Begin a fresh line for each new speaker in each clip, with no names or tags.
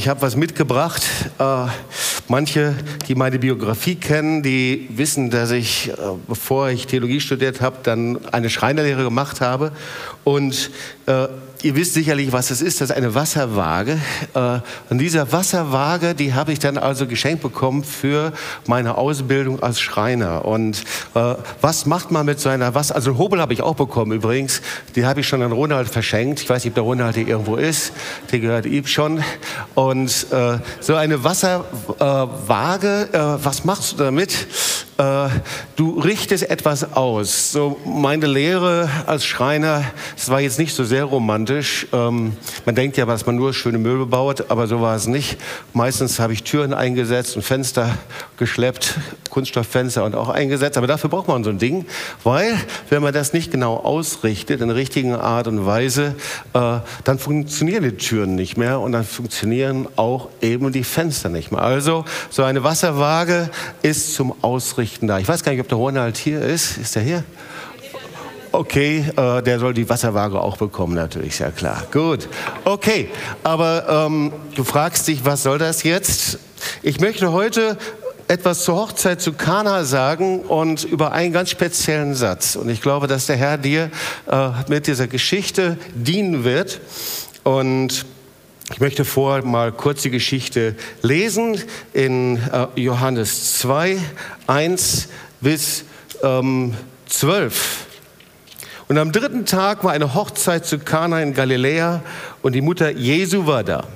ich habe was mitgebracht. Äh, manche, die meine Biografie kennen, die wissen, dass ich, äh, bevor ich Theologie studiert habe, dann eine Schreinerlehre gemacht habe. Und äh, ihr wisst sicherlich, was es ist. Das ist eine Wasserwaage. Äh, und diese Wasserwaage, die habe ich dann also geschenkt bekommen für meine Ausbildung als Schreiner. Und äh, was macht man mit so einer Wasser... Also Hobel habe ich auch bekommen übrigens. Die habe ich schon an Ronald verschenkt. Ich weiß nicht, ob der Ronald hier irgendwo ist. Der gehört ihm schon. Und äh, so eine Wasserwaage, äh, was machst du damit? Äh, du richtest etwas aus. So meine Lehre als Schreiner, das war jetzt nicht so sehr romantisch. Ähm, man denkt ja, dass man nur schöne Möbel baut, aber so war es nicht. Meistens habe ich Türen eingesetzt und Fenster geschleppt, Kunststofffenster und auch eingesetzt. Aber dafür braucht man so ein Ding, weil wenn man das nicht genau ausrichtet, in der richtigen Art und Weise, äh, dann funktionieren die Türen nicht mehr und dann funktionieren auch eben die Fenster nicht mehr. Also so eine Wasserwaage ist zum Ausrichten da. Ich weiß gar nicht, ob der Ronald hier ist. Ist er hier? Okay, äh, der soll die Wasserwaage auch bekommen, natürlich, sehr klar. Gut, okay, aber ähm, du fragst dich, was soll das jetzt? Ich möchte heute etwas zur Hochzeit zu Kana sagen und über einen ganz speziellen Satz. Und ich glaube, dass der Herr dir äh, mit dieser Geschichte dienen wird. Und ich möchte vor mal kurz die Geschichte lesen in äh, Johannes 2, 1 bis ähm, 12. Und am dritten Tag war eine Hochzeit zu Kana in Galiläa und die Mutter Jesu war da.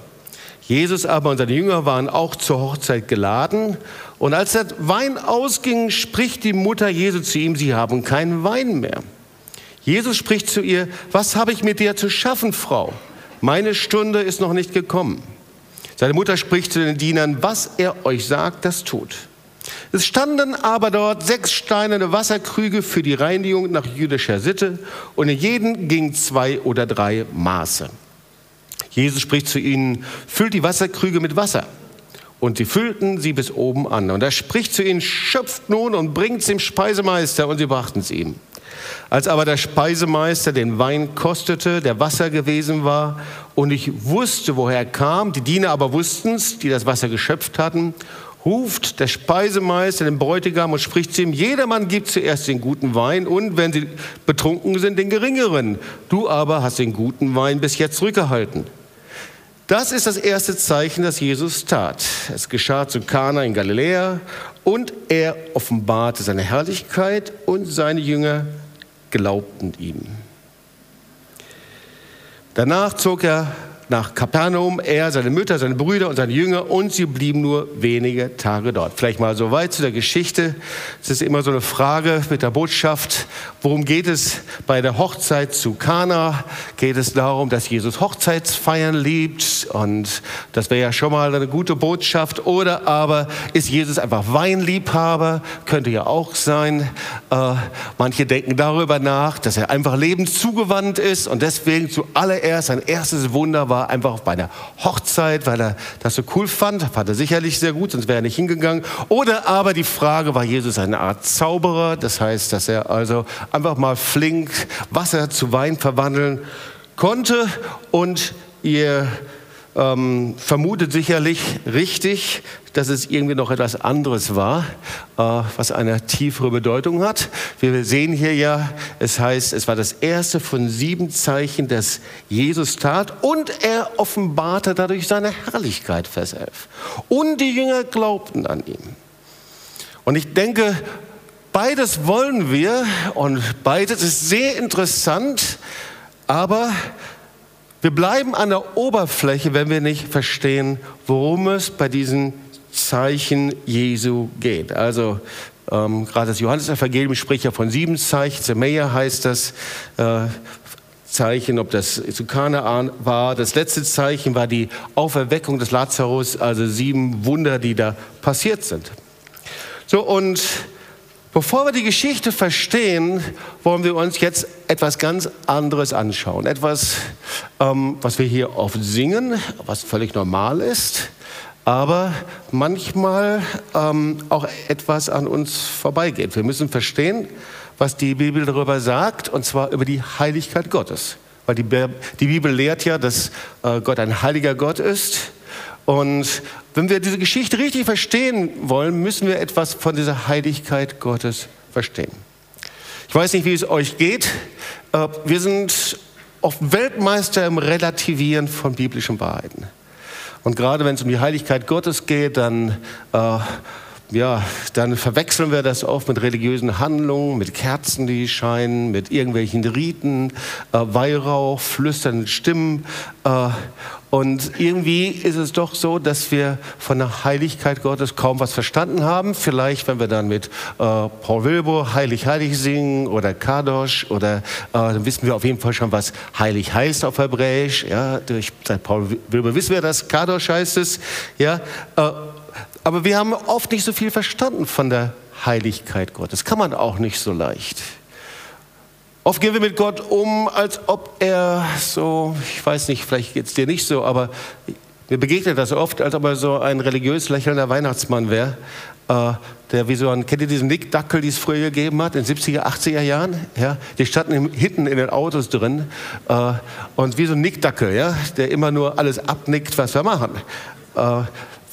Jesus aber und seine Jünger waren auch zur Hochzeit geladen. Und als der Wein ausging, spricht die Mutter Jesu zu ihm, sie haben keinen Wein mehr. Jesus spricht zu ihr, was habe ich mit dir zu schaffen, Frau? Meine Stunde ist noch nicht gekommen. Seine Mutter spricht zu den Dienern, was er euch sagt, das tut. Es standen aber dort sechs steinerne Wasserkrüge für die Reinigung nach jüdischer Sitte und in jeden ging zwei oder drei Maße. Jesus spricht zu ihnen, füllt die Wasserkrüge mit Wasser. Und sie füllten sie bis oben an. Und er spricht zu ihnen, schöpft nun und bringt es dem Speisemeister. Und sie brachten es ihm. Als aber der Speisemeister den Wein kostete, der Wasser gewesen war, und ich wusste, woher er kam, die Diener aber wussten es, die das Wasser geschöpft hatten, ruft der Speisemeister den Bräutigam und spricht zu ihm, jedermann gibt zuerst den guten Wein und wenn sie betrunken sind, den geringeren. Du aber hast den guten Wein bis jetzt zurückgehalten. Das ist das erste Zeichen, das Jesus tat. Es geschah zu Kana in Galiläa und er offenbarte seine Herrlichkeit und seine Jünger glaubten ihm. Danach zog er nach Kapernaum, er, seine Mütter, seine Brüder und seine Jünger und sie blieben nur wenige Tage dort. Vielleicht mal so weit zu der Geschichte. Es ist immer so eine Frage mit der Botschaft, worum geht es bei der Hochzeit zu Kana? Geht es darum, dass Jesus Hochzeitsfeiern liebt und das wäre ja schon mal eine gute Botschaft oder aber ist Jesus einfach Weinliebhaber? Könnte ja auch sein. Äh, manche denken darüber nach, dass er einfach lebenszugewandt ist und deswegen zuallererst sein erstes Wunder war war einfach bei einer Hochzeit, weil er das so cool fand. Fand er sicherlich sehr gut, sonst wäre er nicht hingegangen. Oder aber die Frage, war Jesus eine Art Zauberer? Das heißt, dass er also einfach mal flink Wasser zu Wein verwandeln konnte und ihr ähm, vermutet sicherlich richtig, dass es irgendwie noch etwas anderes war, äh, was eine tiefere Bedeutung hat. Wir sehen hier ja, es heißt, es war das erste von sieben Zeichen, das Jesus tat und er offenbarte dadurch seine Herrlichkeit, Vers 11. Und die Jünger glaubten an ihn. Und ich denke, beides wollen wir und beides ist sehr interessant, aber wir bleiben an der Oberfläche, wenn wir nicht verstehen, worum es bei diesen Zeichen Jesu geht. Also ähm, gerade das Johannesevangelium spricht ja von sieben Zeichen. Zemeia heißt das. Äh, Zeichen, ob das zu Kanaan war. Das letzte Zeichen war die Auferweckung des Lazarus, also sieben Wunder, die da passiert sind. So, und Bevor wir die Geschichte verstehen, wollen wir uns jetzt etwas ganz anderes anschauen. Etwas, ähm, was wir hier oft singen, was völlig normal ist, aber manchmal ähm, auch etwas an uns vorbeigeht. Wir müssen verstehen, was die Bibel darüber sagt, und zwar über die Heiligkeit Gottes. Weil die, die Bibel lehrt ja, dass äh, Gott ein heiliger Gott ist Und wenn wir diese Geschichte richtig verstehen wollen, müssen wir etwas von dieser Heiligkeit Gottes verstehen. Ich weiß nicht, wie es euch geht. Äh, wir sind oft Weltmeister im Relativieren von biblischen Wahrheiten. Und gerade wenn es um die Heiligkeit Gottes geht, dann äh, ja, dann verwechseln wir das oft mit religiösen Handlungen, mit Kerzen, die scheinen, mit irgendwelchen Riten, äh, Weihrauch, flüsternden Stimmen. Äh, und irgendwie ist es doch so, dass wir von der Heiligkeit Gottes kaum was verstanden haben. Vielleicht, wenn wir dann mit äh, Paul Wilbur Heilig, Heilig singen oder Kadosh oder äh, dann wissen wir auf jeden Fall schon, was heilig heißt auf Hebräisch. Ja, durch Paul Wilbur wissen wir das, Kadosh heißt es. Ja, äh, aber wir haben oft nicht so viel verstanden von der Heiligkeit Gottes. Kann man auch nicht so leicht. Oft gehen wir mit Gott um, als ob er so, ich weiß nicht, vielleicht geht es dir nicht so, aber mir begegnet das oft, als ob er so ein religiös lächelnder Weihnachtsmann wäre, äh, der wie so ein, kennt ihr diesen Nick Dackel, die es früher gegeben hat, in den 70er, 80er Jahren? Ja? Die standen hinten in den Autos drin äh, und wie so ein Nick Dackel, ja? der immer nur alles abnickt, was wir machen. Äh,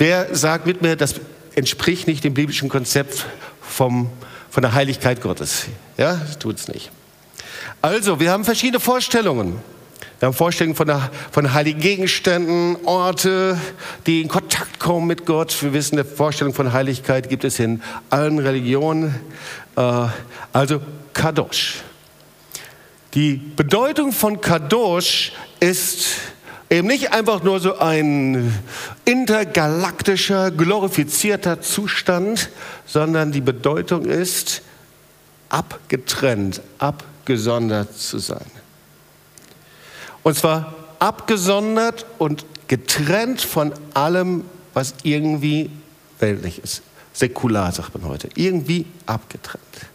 Wer sagt mit mir, das entspricht nicht dem biblischen Konzept vom, von der Heiligkeit Gottes? Ja, tut es nicht. Also, wir haben verschiedene Vorstellungen. Wir haben Vorstellungen von, der, von heiligen Gegenständen, Orte, die in Kontakt kommen mit Gott. Wir wissen, eine Vorstellung von Heiligkeit gibt es in allen Religionen. Äh, also Kadosh. Die Bedeutung von Kadosh ist Eben nicht einfach nur so ein intergalaktischer, glorifizierter Zustand, sondern die Bedeutung ist, abgetrennt, abgesondert zu sein. Und zwar abgesondert und getrennt von allem, was irgendwie weltlich ist. Säkular sagt man heute. Irgendwie abgetrennt.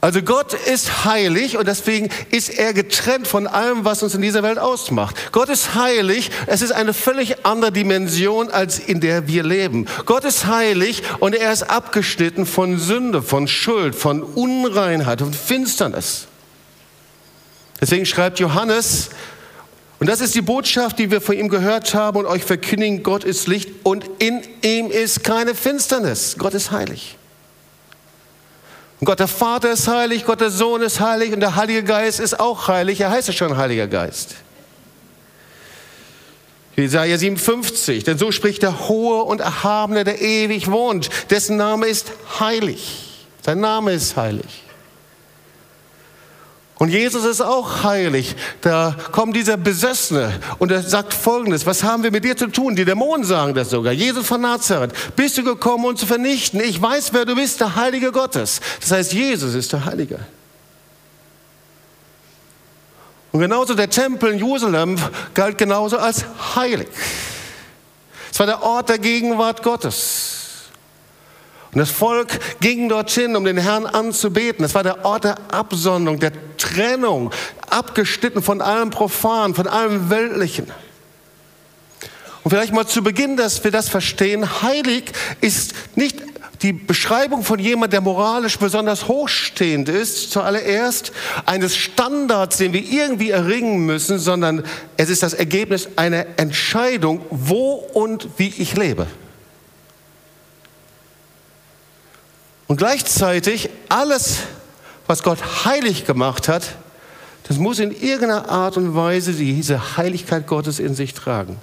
Also Gott ist heilig und deswegen ist er getrennt von allem, was uns in dieser Welt ausmacht. Gott ist heilig, es ist eine völlig andere Dimension, als in der wir leben. Gott ist heilig und er ist abgeschnitten von Sünde, von Schuld, von Unreinheit und Finsternis. Deswegen schreibt Johannes, und das ist die Botschaft, die wir von ihm gehört haben und euch verkündigen, Gott ist Licht und in ihm ist keine Finsternis. Gott ist heilig. Und Gott der Vater ist heilig, Gott der Sohn ist heilig und der Heilige Geist ist auch heilig. Er heißt ja schon Heiliger Geist. Jesaja 57, denn so spricht der Hohe und Erhabene, der ewig wohnt. Dessen Name ist heilig. Sein Name ist heilig. Und Jesus ist auch heilig. Da kommt dieser Besessene und er sagt Folgendes, was haben wir mit dir zu tun? Die Dämonen sagen das sogar. Jesus von Nazareth, bist du gekommen, uns zu vernichten? Ich weiß, wer du bist, der Heilige Gottes. Das heißt, Jesus ist der Heilige. Und genauso der Tempel in Jerusalem galt genauso als heilig. Es war der Ort der Gegenwart Gottes. Und das Volk ging dorthin, um den Herrn anzubeten. Das war der Ort der Absonderung, der Trennung, abgeschnitten von allem Profan, von allem Weltlichen. Und vielleicht mal zu Beginn, dass wir das verstehen, heilig ist nicht die Beschreibung von jemand, der moralisch besonders hochstehend ist, zuallererst eines Standards, den wir irgendwie erringen müssen, sondern es ist das Ergebnis einer Entscheidung, wo und wie ich lebe. Und gleichzeitig alles, was Gott heilig gemacht hat, das muss in irgendeiner Art und Weise diese Heiligkeit Gottes in sich tragen.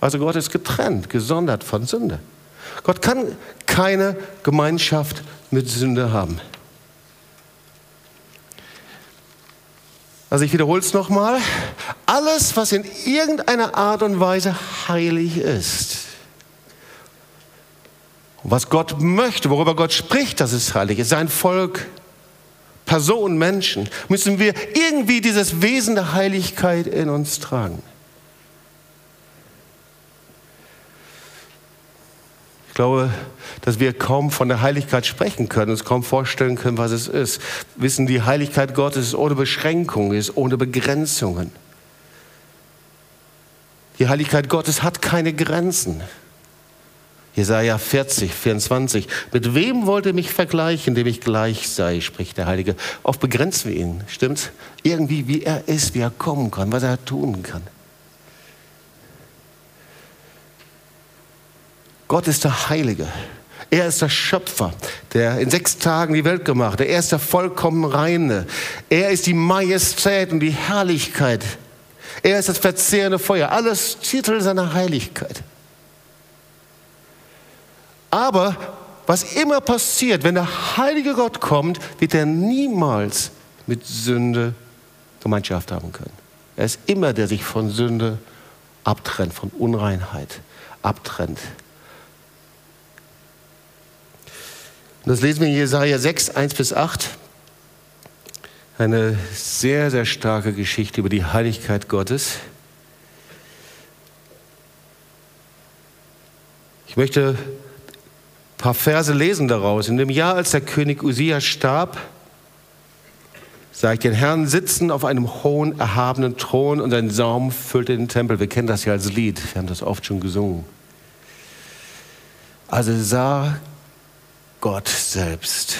Also Gott ist getrennt, gesondert von Sünde. Gott kann keine Gemeinschaft mit Sünde haben. Also ich wiederhole es nochmal. Alles, was in irgendeiner Art und Weise heilig ist, was Gott möchte, worüber Gott spricht, das ist heilig, ist sein Volk, Personen, Menschen, müssen wir irgendwie dieses Wesen der Heiligkeit in uns tragen. Ich glaube, dass wir kaum von der Heiligkeit sprechen können, uns kaum vorstellen können, was es ist. Wissen, die Heiligkeit Gottes ist ohne Beschränkungen, ist ohne Begrenzungen. Die Heiligkeit Gottes hat keine Grenzen. Jesaja 40, 24. Mit wem wollt ihr mich vergleichen, dem ich gleich sei, spricht der Heilige. Oft begrenzen wir ihn, stimmt's? Irgendwie, wie er ist, wie er kommen kann, was er tun kann. Gott ist der Heilige. Er ist der Schöpfer, der in sechs Tagen die Welt gemacht hat. Er ist der vollkommen Reine. Er ist die Majestät und die Herrlichkeit. Er ist das verzehrende Feuer. Alles Titel seiner Heiligkeit. Aber was immer passiert, wenn der heilige Gott kommt, wird er niemals mit Sünde Gemeinschaft haben können. Er ist immer der sich von Sünde abtrennt, von Unreinheit abtrennt. Das lesen wir in Jesaja 6, 1 bis 8. Eine sehr, sehr starke Geschichte über die Heiligkeit Gottes. Ich möchte ein paar Verse lesen daraus. In dem Jahr, als der König Usia starb, sah ich den Herrn sitzen auf einem hohen, erhabenen Thron und sein Saum füllte den Tempel. Wir kennen das ja als Lied, wir haben das oft schon gesungen. Also sah Gott selbst.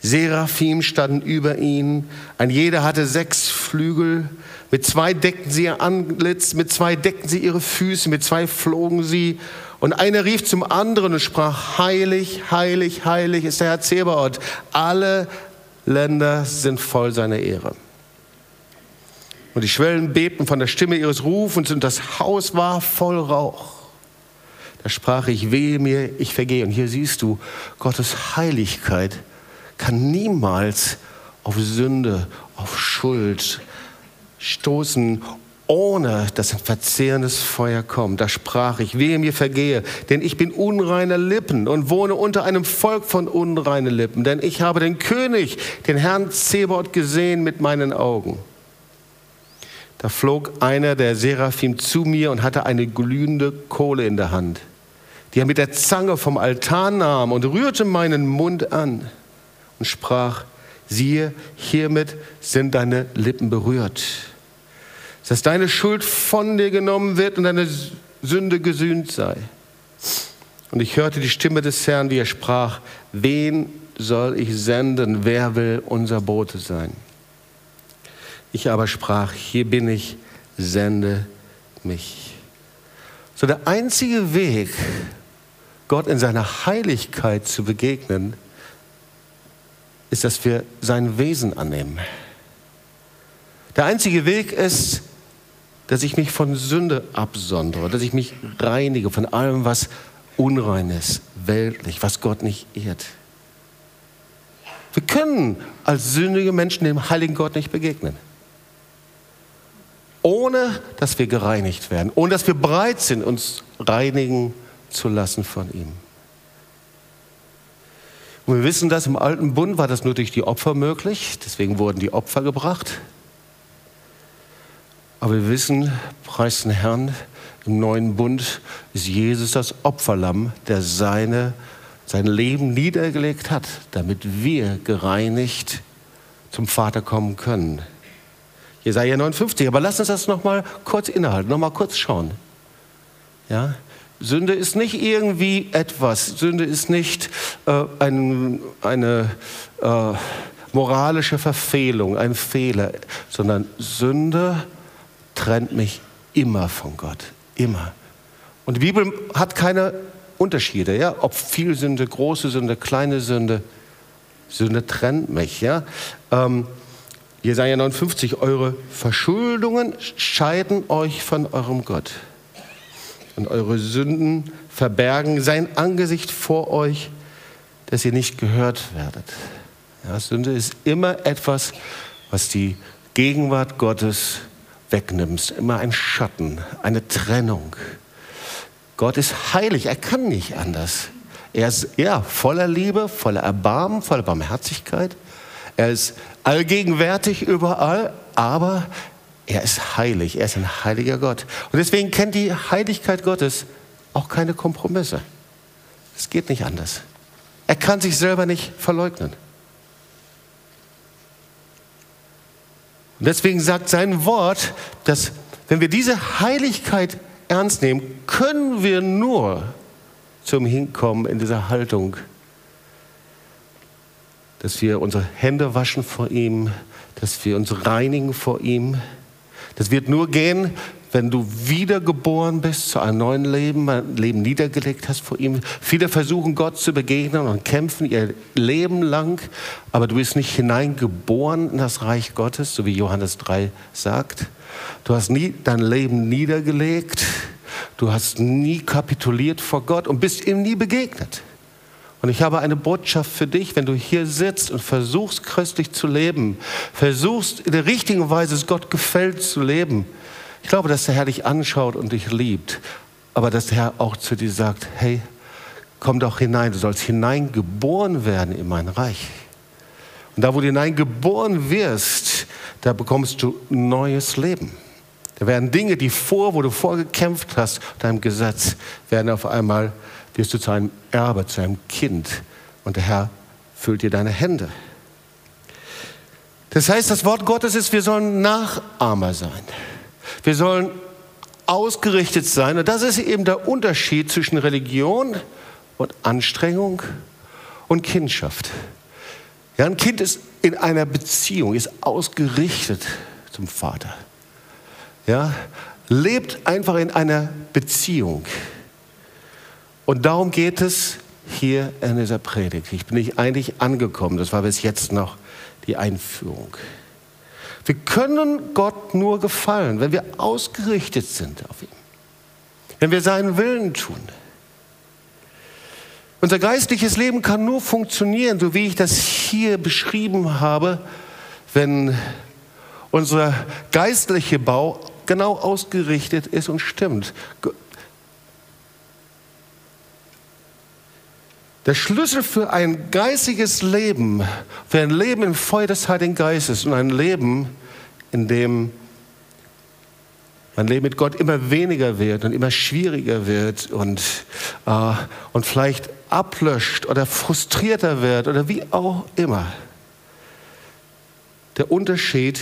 Seraphim standen über ihn, ein jeder hatte sechs Flügel, mit zwei deckten sie ihr Antlitz, mit zwei deckten sie ihre Füße, mit zwei flogen sie. Und einer rief zum anderen und sprach, heilig, heilig, heilig ist der Herr Zebaoth. Alle Länder sind voll seiner Ehre. Und die Schwellen bebten von der Stimme ihres Rufens und das Haus war voll Rauch. Da sprach ich, wehe mir, ich vergehe. Und hier siehst du, Gottes Heiligkeit kann niemals auf Sünde, auf Schuld stoßen, ohne dass ein verzehrendes Feuer kommt. Da sprach ich, wehe mir vergehe, denn ich bin unreiner Lippen und wohne unter einem Volk von unreinen Lippen, denn ich habe den König, den Herrn Zebot gesehen mit meinen Augen. Da flog einer der Seraphim zu mir und hatte eine glühende Kohle in der Hand die er mit der Zange vom Altar nahm und rührte meinen Mund an und sprach, siehe, hiermit sind deine Lippen berührt, dass deine Schuld von dir genommen wird und deine Sünde gesühnt sei. Und ich hörte die Stimme des Herrn, wie er sprach, wen soll ich senden, wer will unser Bote sein? Ich aber sprach, hier bin ich, sende mich. So der einzige Weg, Gott in seiner Heiligkeit zu begegnen, ist, dass wir sein Wesen annehmen. Der einzige Weg ist, dass ich mich von Sünde absondere, dass ich mich reinige von allem, was unrein ist, weltlich, was Gott nicht ehrt. Wir können als sündige Menschen dem heiligen Gott nicht begegnen. Ohne dass wir gereinigt werden, ohne dass wir bereit sind, uns reinigen zu lassen von ihm. Und wir wissen, dass im alten Bund war das nur durch die Opfer möglich, deswegen wurden die Opfer gebracht. Aber wir wissen, preis den Herrn, im neuen Bund ist Jesus das Opferlamm, der seine, sein Leben niedergelegt hat, damit wir gereinigt zum Vater kommen können. Jesaja 59. Aber lass uns das nochmal kurz innehalten, nochmal kurz schauen. Ja? Sünde ist nicht irgendwie etwas. Sünde ist nicht äh, ein, eine äh, moralische Verfehlung, ein Fehler, sondern Sünde trennt mich immer von Gott. Immer. Und die Bibel hat keine Unterschiede, ja? ob viel Sünde, große Sünde, kleine Sünde. Sünde trennt mich. Ja? Ähm, Jesaja 59, eure Verschuldungen scheiden euch von eurem Gott und eure Sünden verbergen sein Angesicht vor euch, dass ihr nicht gehört werdet. Ja, Sünde ist immer etwas, was die Gegenwart Gottes wegnimmt, immer ein Schatten, eine Trennung. Gott ist heilig, er kann nicht anders. Er ist ja voller Liebe, voller Erbarmen, voller Barmherzigkeit. Er ist allgegenwärtig überall, aber er ist heilig, er ist ein heiliger Gott. Und deswegen kennt die Heiligkeit Gottes auch keine Kompromisse. Es geht nicht anders. Er kann sich selber nicht verleugnen. Und deswegen sagt sein Wort, dass wenn wir diese Heiligkeit ernst nehmen, können wir nur zum Hinkommen in dieser Haltung, dass wir unsere Hände waschen vor ihm, dass wir uns reinigen vor ihm, Das wird nur gehen, wenn du wiedergeboren bist zu einem neuen Leben, ein Leben niedergelegt hast vor ihm. Viele versuchen Gott zu begegnen und kämpfen ihr Leben lang, aber du bist nicht hineingeboren in das Reich Gottes, so wie Johannes 3 sagt. Du hast nie dein Leben niedergelegt, du hast nie kapituliert vor Gott und bist ihm nie begegnet. Und ich habe eine Botschaft für dich, wenn du hier sitzt und versuchst christlich zu leben, versuchst in der richtigen Weise es Gott gefällt zu leben. Ich glaube, dass der Herr dich anschaut und dich liebt, aber dass der Herr auch zu dir sagt, hey, komm doch hinein, du sollst hineingeboren werden in mein Reich. Und da, wo du hineingeboren wirst, da bekommst du neues Leben. Da werden Dinge, die vor, wo du vorgekämpft hast, deinem Gesetz, werden auf einmal wirst du zu einem Erbe, zu einem Kind. Und der Herr füllt dir deine Hände. Das heißt, das Wort Gottes ist, wir sollen Nachahmer sein. Wir sollen ausgerichtet sein. Und das ist eben der Unterschied zwischen Religion und Anstrengung und Kindschaft. Ja, ein Kind ist in einer Beziehung, ist ausgerichtet zum Vater. Ja, lebt einfach in einer Beziehung. Und darum geht es hier in dieser Predigt. Ich bin nicht eigentlich angekommen, das war bis jetzt noch die Einführung. Wir können Gott nur gefallen, wenn wir ausgerichtet sind auf ihn, wenn wir seinen Willen tun. Unser geistliches Leben kann nur funktionieren, so wie ich das hier beschrieben habe, wenn unser geistlicher Bau genau ausgerichtet ist und stimmt. Der Schlüssel für ein geistiges Leben, für ein Leben im Feuer des Heiligen Geistes und ein Leben, in dem mein Leben mit Gott immer weniger wird und immer schwieriger wird und, äh, und vielleicht ablöscht oder frustrierter wird oder wie auch immer. Der Unterschied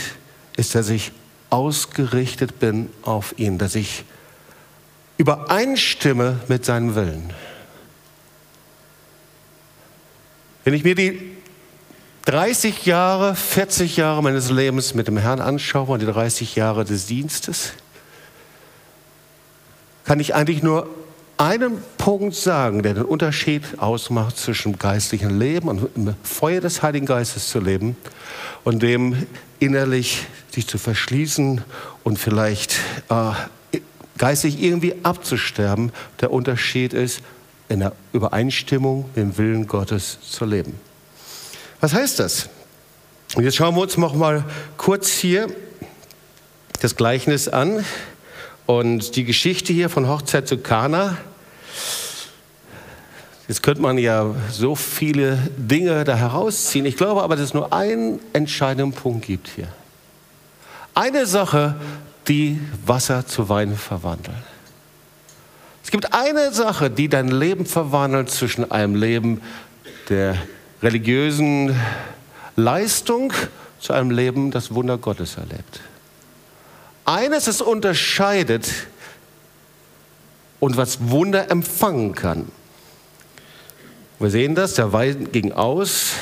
ist, dass ich ausgerichtet bin auf ihn, dass ich übereinstimme mit seinem Willen. Wenn ich mir die 30 Jahre, 40 Jahre meines Lebens mit dem Herrn anschaue und die 30 Jahre des Dienstes, kann ich eigentlich nur einen Punkt sagen, der den Unterschied ausmacht zwischen dem geistlichen Leben und im Feuer des Heiligen Geistes zu leben und dem innerlich sich zu verschließen und vielleicht äh, geistig irgendwie abzusterben. Der Unterschied ist, in der Übereinstimmung mit dem Willen Gottes zu leben. Was heißt das? Und jetzt schauen wir uns noch mal kurz hier das Gleichnis an und die Geschichte hier von Hochzeit zu Kana. Jetzt könnte man ja so viele Dinge da herausziehen. Ich glaube aber, dass es nur einen entscheidenden Punkt gibt hier. Eine Sache, die Wasser zu Wein verwandeln. Gibt eine Sache, die dein Leben verwandelt zwischen einem Leben der religiösen Leistung zu einem Leben, das Wunder Gottes erlebt. Eines es unterscheidet und was Wunder empfangen kann. Wir sehen das, der Wein ging aus,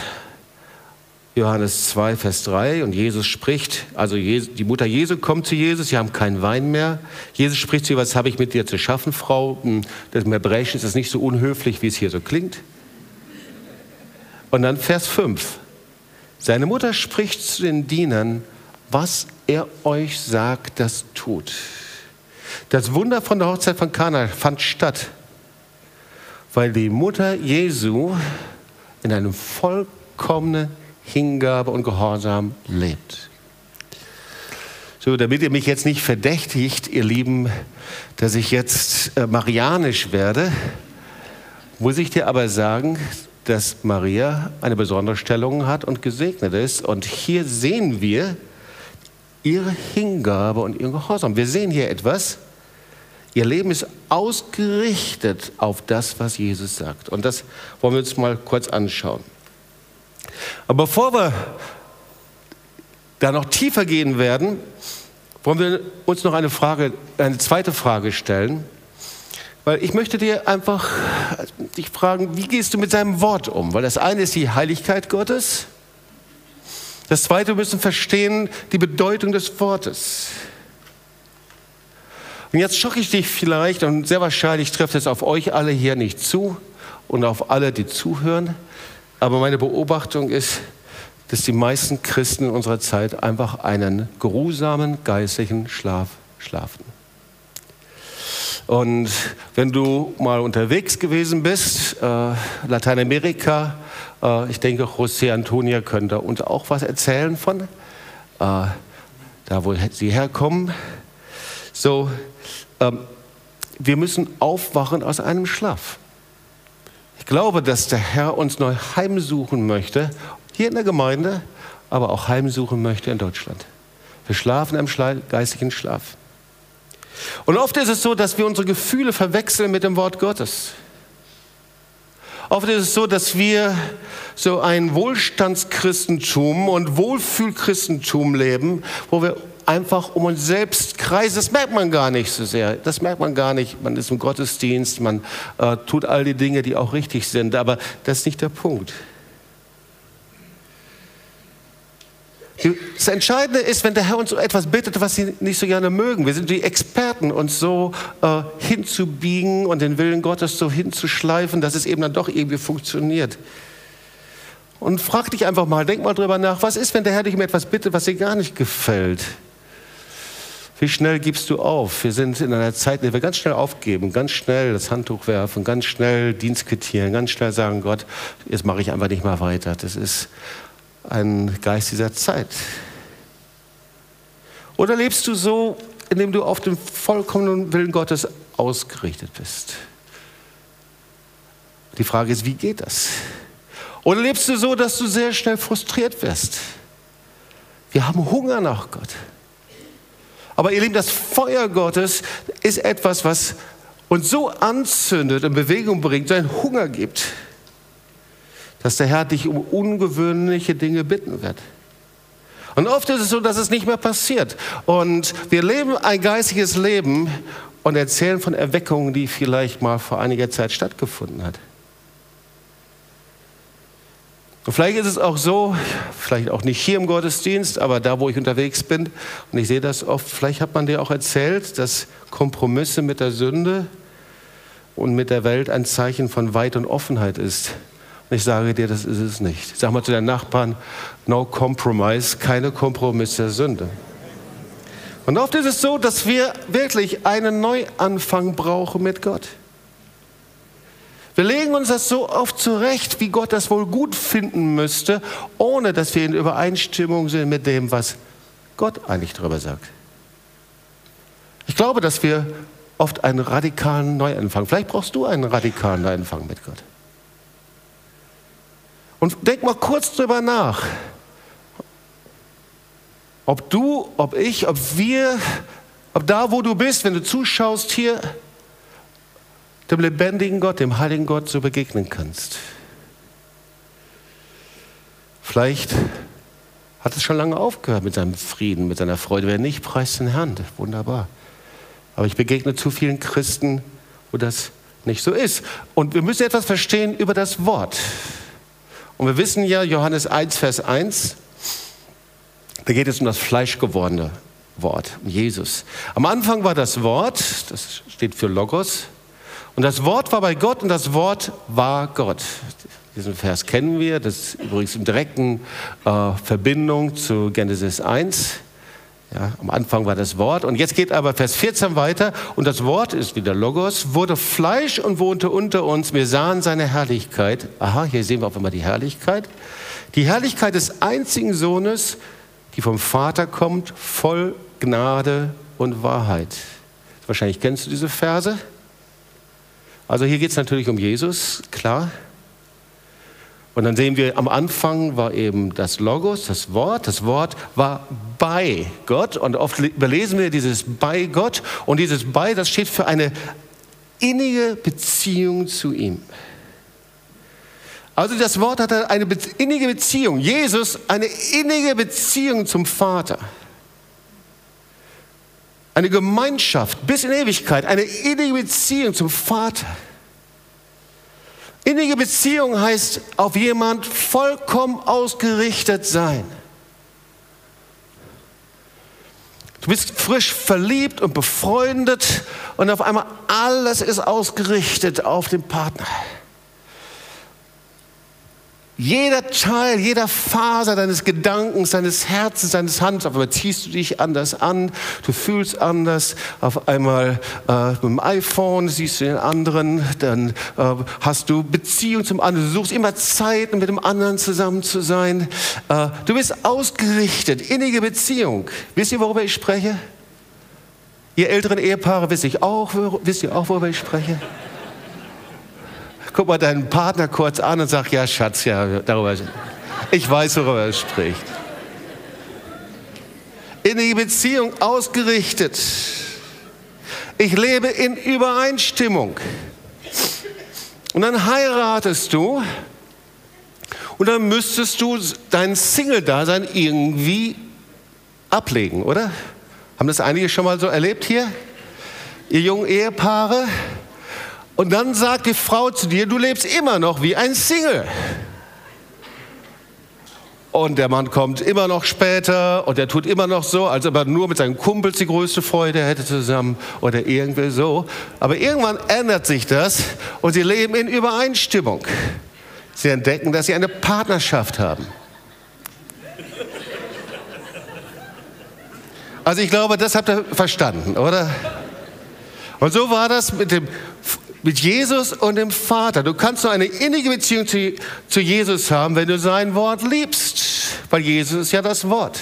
Johannes 2, Vers 3, und Jesus spricht, also die Mutter Jesu kommt zu Jesus, sie haben keinen Wein mehr. Jesus spricht zu ihr, was habe ich mit dir zu schaffen, Frau? Hm, das Hebräisch ist nicht so unhöflich, wie es hier so klingt. Und dann Vers 5. Seine Mutter spricht zu den Dienern, was er euch sagt, das tut. Das Wunder von der Hochzeit von Kana fand statt, weil die Mutter Jesu in einem vollkommenen Hingabe und Gehorsam lebt. So, damit ihr mich jetzt nicht verdächtigt, ihr Lieben, dass ich jetzt äh, marianisch werde, muss ich dir aber sagen, dass Maria eine besondere Stellung hat und gesegnet ist. Und hier sehen wir ihre Hingabe und ihren Gehorsam. Wir sehen hier etwas. Ihr Leben ist ausgerichtet auf das, was Jesus sagt. Und das wollen wir uns mal kurz anschauen. Aber bevor wir da noch tiefer gehen werden, wollen wir uns noch eine Frage, eine zweite Frage stellen. Weil ich möchte dir einfach dich fragen, wie gehst du mit seinem Wort um? Weil das eine ist die Heiligkeit Gottes. Das zweite, wir müssen verstehen die Bedeutung des Wortes. Und jetzt schocke ich dich vielleicht und sehr wahrscheinlich trifft es auf euch alle hier nicht zu und auf alle, die zuhören. Aber meine Beobachtung ist, dass die meisten Christen in unserer Zeit einfach einen geruhsamen geistlichen Schlaf schlafen. Und wenn du mal unterwegs gewesen bist, äh, Lateinamerika, äh, ich denke, José Antonia könnte uns auch was erzählen von, äh, da wo sie herkommen. So, ähm, wir müssen aufwachen aus einem Schlaf. Ich glaube, dass der Herr uns neu heimsuchen möchte, hier in der Gemeinde, aber auch heimsuchen möchte in Deutschland. Wir schlafen im geistigen Schlaf. Und oft ist es so, dass wir unsere Gefühle verwechseln mit dem Wort Gottes. Oft ist es so, dass wir so ein Wohlstandschristentum und Wohlfühlchristentum leben, wo wir einfach um uns selbst kreisen. Das merkt man gar nicht so sehr. Das merkt man gar nicht. Man ist im Gottesdienst, man äh, tut all die Dinge, die auch richtig sind. Aber das ist nicht der Punkt. Das Entscheidende ist, wenn der Herr uns so etwas bittet, was Sie nicht so gerne mögen. Wir sind die Experten, uns so äh, hinzubiegen und den Willen Gottes so hinzuschleifen, dass es eben dann doch irgendwie funktioniert. Und frag dich einfach mal, denk mal drüber nach, was ist, wenn der Herr dich um etwas bittet, was dir gar nicht gefällt? Wie schnell gibst du auf? Wir sind in einer Zeit, in der wir ganz schnell aufgeben, ganz schnell das Handtuch werfen, ganz schnell Dienst quittieren, ganz schnell sagen, Gott, jetzt mache ich einfach nicht mehr weiter. Das ist ein Geist dieser Zeit. Oder lebst du so, indem du auf den vollkommenen Willen Gottes ausgerichtet bist? Die Frage ist, wie geht das? Oder lebst du so, dass du sehr schnell frustriert wirst? Wir haben Hunger nach Gott. Aber ihr Lieben, das Feuer Gottes ist etwas, was uns so anzündet, in Bewegung bringt, so einen Hunger gibt, dass der Herr dich um ungewöhnliche Dinge bitten wird. Und oft ist es so, dass es nicht mehr passiert. Und wir leben ein geistiges Leben und erzählen von Erweckungen, die vielleicht mal vor einiger Zeit stattgefunden hat. Und vielleicht ist es auch so, vielleicht auch nicht hier im Gottesdienst, aber da, wo ich unterwegs bin, und ich sehe das oft, vielleicht hat man dir auch erzählt, dass Kompromisse mit der Sünde und mit der Welt ein Zeichen von Weit und Offenheit ist. Und ich sage dir, das ist es nicht. Sag mal zu deinen Nachbarn, no compromise, keine Kompromisse der Sünde. Und oft ist es so, dass wir wirklich einen Neuanfang brauchen mit Gott. Wir legen uns das so oft zurecht, wie Gott das wohl gut finden müsste, ohne dass wir in Übereinstimmung sind mit dem, was Gott eigentlich darüber sagt. Ich glaube, dass wir oft einen radikalen Neuanfang, vielleicht brauchst du einen radikalen Neuanfang mit Gott. Und denk mal kurz drüber nach, ob du, ob ich, ob wir, ob da, wo du bist, wenn du zuschaust hier, dem lebendigen Gott, dem heiligen Gott so begegnen kannst. Vielleicht hat es schon lange aufgehört mit seinem Frieden, mit seiner Freude. Wer nicht, preist den Herrn. Wunderbar. Aber ich begegne zu vielen Christen, wo das nicht so ist. Und wir müssen etwas verstehen über das Wort. Und wir wissen ja, Johannes 1, Vers 1, da geht es um das fleischgewordene Wort, um Jesus. Am Anfang war das Wort, das steht für Logos, und das Wort war bei Gott und das Wort war Gott. Diesen Vers kennen wir, das ist übrigens in direkten äh, Verbindung zu Genesis 1. Ja, am Anfang war das Wort und jetzt geht aber Vers 14 weiter und das Wort ist wieder Logos, wurde Fleisch und wohnte unter uns. Wir sahen seine Herrlichkeit. Aha, hier sehen wir auf einmal die Herrlichkeit. Die Herrlichkeit des einzigen Sohnes, die vom Vater kommt, voll Gnade und Wahrheit. Wahrscheinlich kennst du diese Verse. Also hier geht es natürlich um Jesus, klar. Und dann sehen wir, am Anfang war eben das Logos, das Wort. Das Wort war bei Gott. Und oft überlesen wir dieses bei Gott. Und dieses bei, das steht für eine innige Beziehung zu ihm. Also das Wort hatte eine innige Beziehung. Jesus eine innige Beziehung zum Vater. Eine Gemeinschaft bis in Ewigkeit, eine innige Beziehung zum Vater. Innige Beziehung heißt auf jemand vollkommen ausgerichtet sein. Du bist frisch verliebt und befreundet und auf einmal alles ist ausgerichtet auf den Partner. Jeder Teil, jeder Faser deines Gedankens, deines Herzens, deines Hands, auf einmal ziehst du dich anders an, du fühlst anders. Auf einmal äh, mit dem iPhone siehst du den anderen, dann äh, hast du Beziehung zum anderen, du suchst immer Zeit, mit dem anderen zusammen zu sein. Äh, du bist ausgerichtet, innige Beziehung. Wisst ihr, worüber ich spreche? Ihr älteren Ehepaare wisst ihr auch worüber ich spreche? Guck mal deinen Partner kurz an und sag, ja Schatz, ja, darüber, ich weiß, worüber er spricht. In die Beziehung ausgerichtet. Ich lebe in Übereinstimmung. Und dann heiratest du und dann müsstest du dein Single-Dasein irgendwie ablegen, oder? Haben das einige schon mal so erlebt hier? Ihr jungen Ehepaare? Und dann sagt die Frau zu dir, du lebst immer noch wie ein Single. Und der Mann kommt immer noch später und er tut immer noch so, als ob er nur mit seinen Kumpels die größte Freude hätte zusammen oder irgendwie so. Aber irgendwann ändert sich das und sie leben in Übereinstimmung. Sie entdecken, dass sie eine Partnerschaft haben. Also ich glaube, das habt ihr verstanden, oder? Und so war das mit dem mit Jesus und dem Vater. Du kannst nur eine innige Beziehung zu, zu Jesus haben, wenn du sein Wort liebst, weil Jesus ist ja das Wort.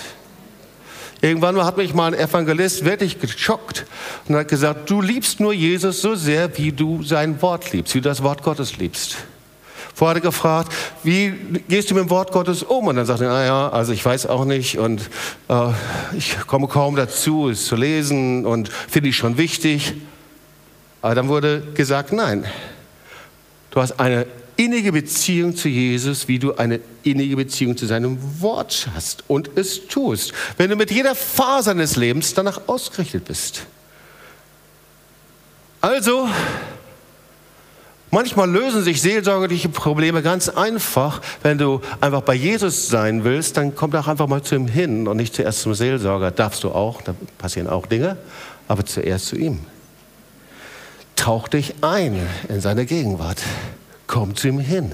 Irgendwann hat mich mal ein Evangelist wirklich geschockt und hat gesagt, du liebst nur Jesus so sehr, wie du sein Wort liebst, wie du das Wort Gottes liebst. Vorher hat er gefragt, wie gehst du mit dem Wort Gottes um? Und dann sagte er, naja, also ich weiß auch nicht und äh, ich komme kaum dazu, es zu lesen und finde ich schon wichtig. Aber dann wurde gesagt, nein, du hast eine innige Beziehung zu Jesus, wie du eine innige Beziehung zu seinem Wort hast und es tust, wenn du mit jeder Faser deines Lebens danach ausgerichtet bist. Also, manchmal lösen sich seelsorgerliche Probleme ganz einfach. Wenn du einfach bei Jesus sein willst, dann komm doch einfach mal zu ihm hin und nicht zuerst zum Seelsorger. Darfst du auch, da passieren auch Dinge, aber zuerst zu ihm tauch dich ein in seine Gegenwart. Komm zu ihm hin.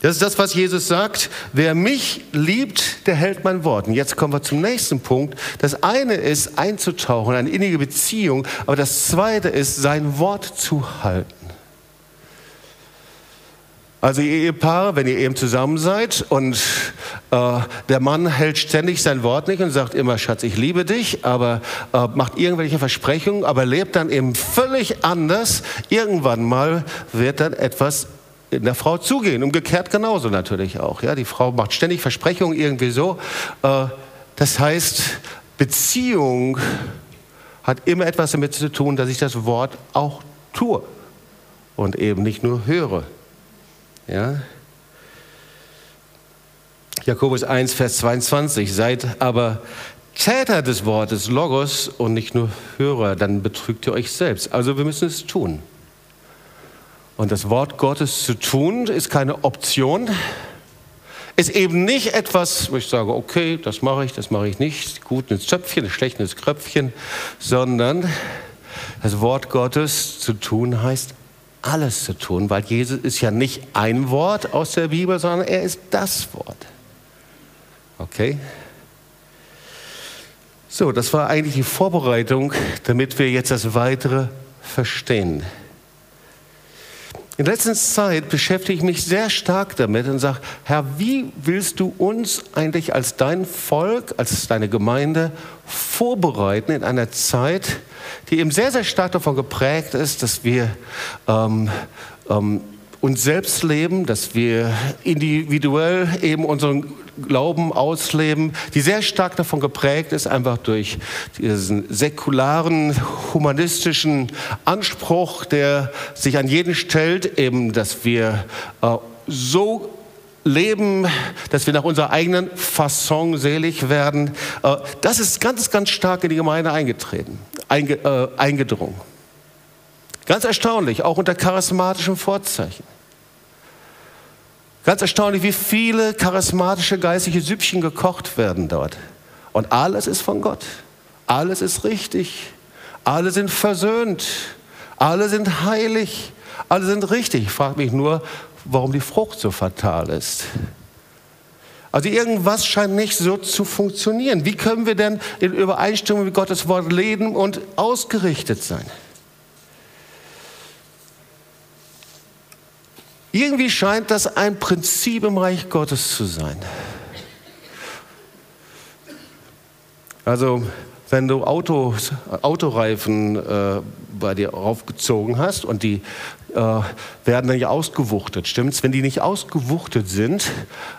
Das ist das, was Jesus sagt. Wer mich liebt, der hält mein Wort. Und jetzt kommen wir zum nächsten Punkt. Das eine ist einzutauchen, eine innige Beziehung. Aber das zweite ist, sein Wort zu halten. Also ihr Ehepaare, wenn ihr eben zusammen seid und äh, der Mann hält ständig sein Wort nicht und sagt immer, Schatz, ich liebe dich, aber äh, macht irgendwelche Versprechungen, aber lebt dann eben völlig anders. Irgendwann mal wird dann etwas in der Frau zugehen. Umgekehrt genauso natürlich auch. Ja? Die Frau macht ständig Versprechungen irgendwie so. Äh, das heißt, Beziehung hat immer etwas damit zu tun, dass ich das Wort auch tue und eben nicht nur höre. Ja? Jakobus 1, Vers 22, seid aber Täter des Wortes Logos und nicht nur Hörer, dann betrügt ihr euch selbst. Also wir müssen es tun. Und das Wort Gottes zu tun ist keine Option, ist eben nicht etwas, wo ich sage, okay, das mache ich, das mache ich nicht, gut ins Zöpfchen, schlecht ins Kröpfchen, sondern das Wort Gottes zu tun heißt alles zu tun, weil Jesus ist ja nicht ein Wort aus der Bibel, sondern er ist das Wort. Okay? So, das war eigentlich die Vorbereitung, damit wir jetzt das Weitere verstehen. In letzter Zeit beschäftige ich mich sehr stark damit und sage, Herr, wie willst du uns eigentlich als dein Volk, als deine Gemeinde vorbereiten in einer Zeit, die eben sehr, sehr stark davon geprägt ist, dass wir ähm, ähm, uns selbst leben, dass wir individuell eben unseren Glauben ausleben, die sehr stark davon geprägt ist, einfach durch diesen säkularen, humanistischen Anspruch, der sich an jeden stellt, eben, dass wir äh, so leben, dass wir nach unserer eigenen Fasson selig werden. Äh, das ist ganz, ganz stark in die Gemeinde eingetreten, einge, äh, eingedrungen. Ganz erstaunlich, auch unter charismatischen Vorzeichen. Ganz erstaunlich, wie viele charismatische geistliche Süppchen gekocht werden dort. Und alles ist von Gott. Alles ist richtig. Alle sind versöhnt. Alle sind heilig. Alle sind richtig. Ich frage mich nur, warum die Frucht so fatal ist. Also irgendwas scheint nicht so zu funktionieren. Wie können wir denn in Übereinstimmung mit Gottes Wort leben und ausgerichtet sein? Irgendwie scheint das ein Prinzip im Reich Gottes zu sein. Also wenn du Autos, Autoreifen äh, bei dir aufgezogen hast und die äh, werden dann ja ausgewuchtet, stimmt's? Wenn die nicht ausgewuchtet sind,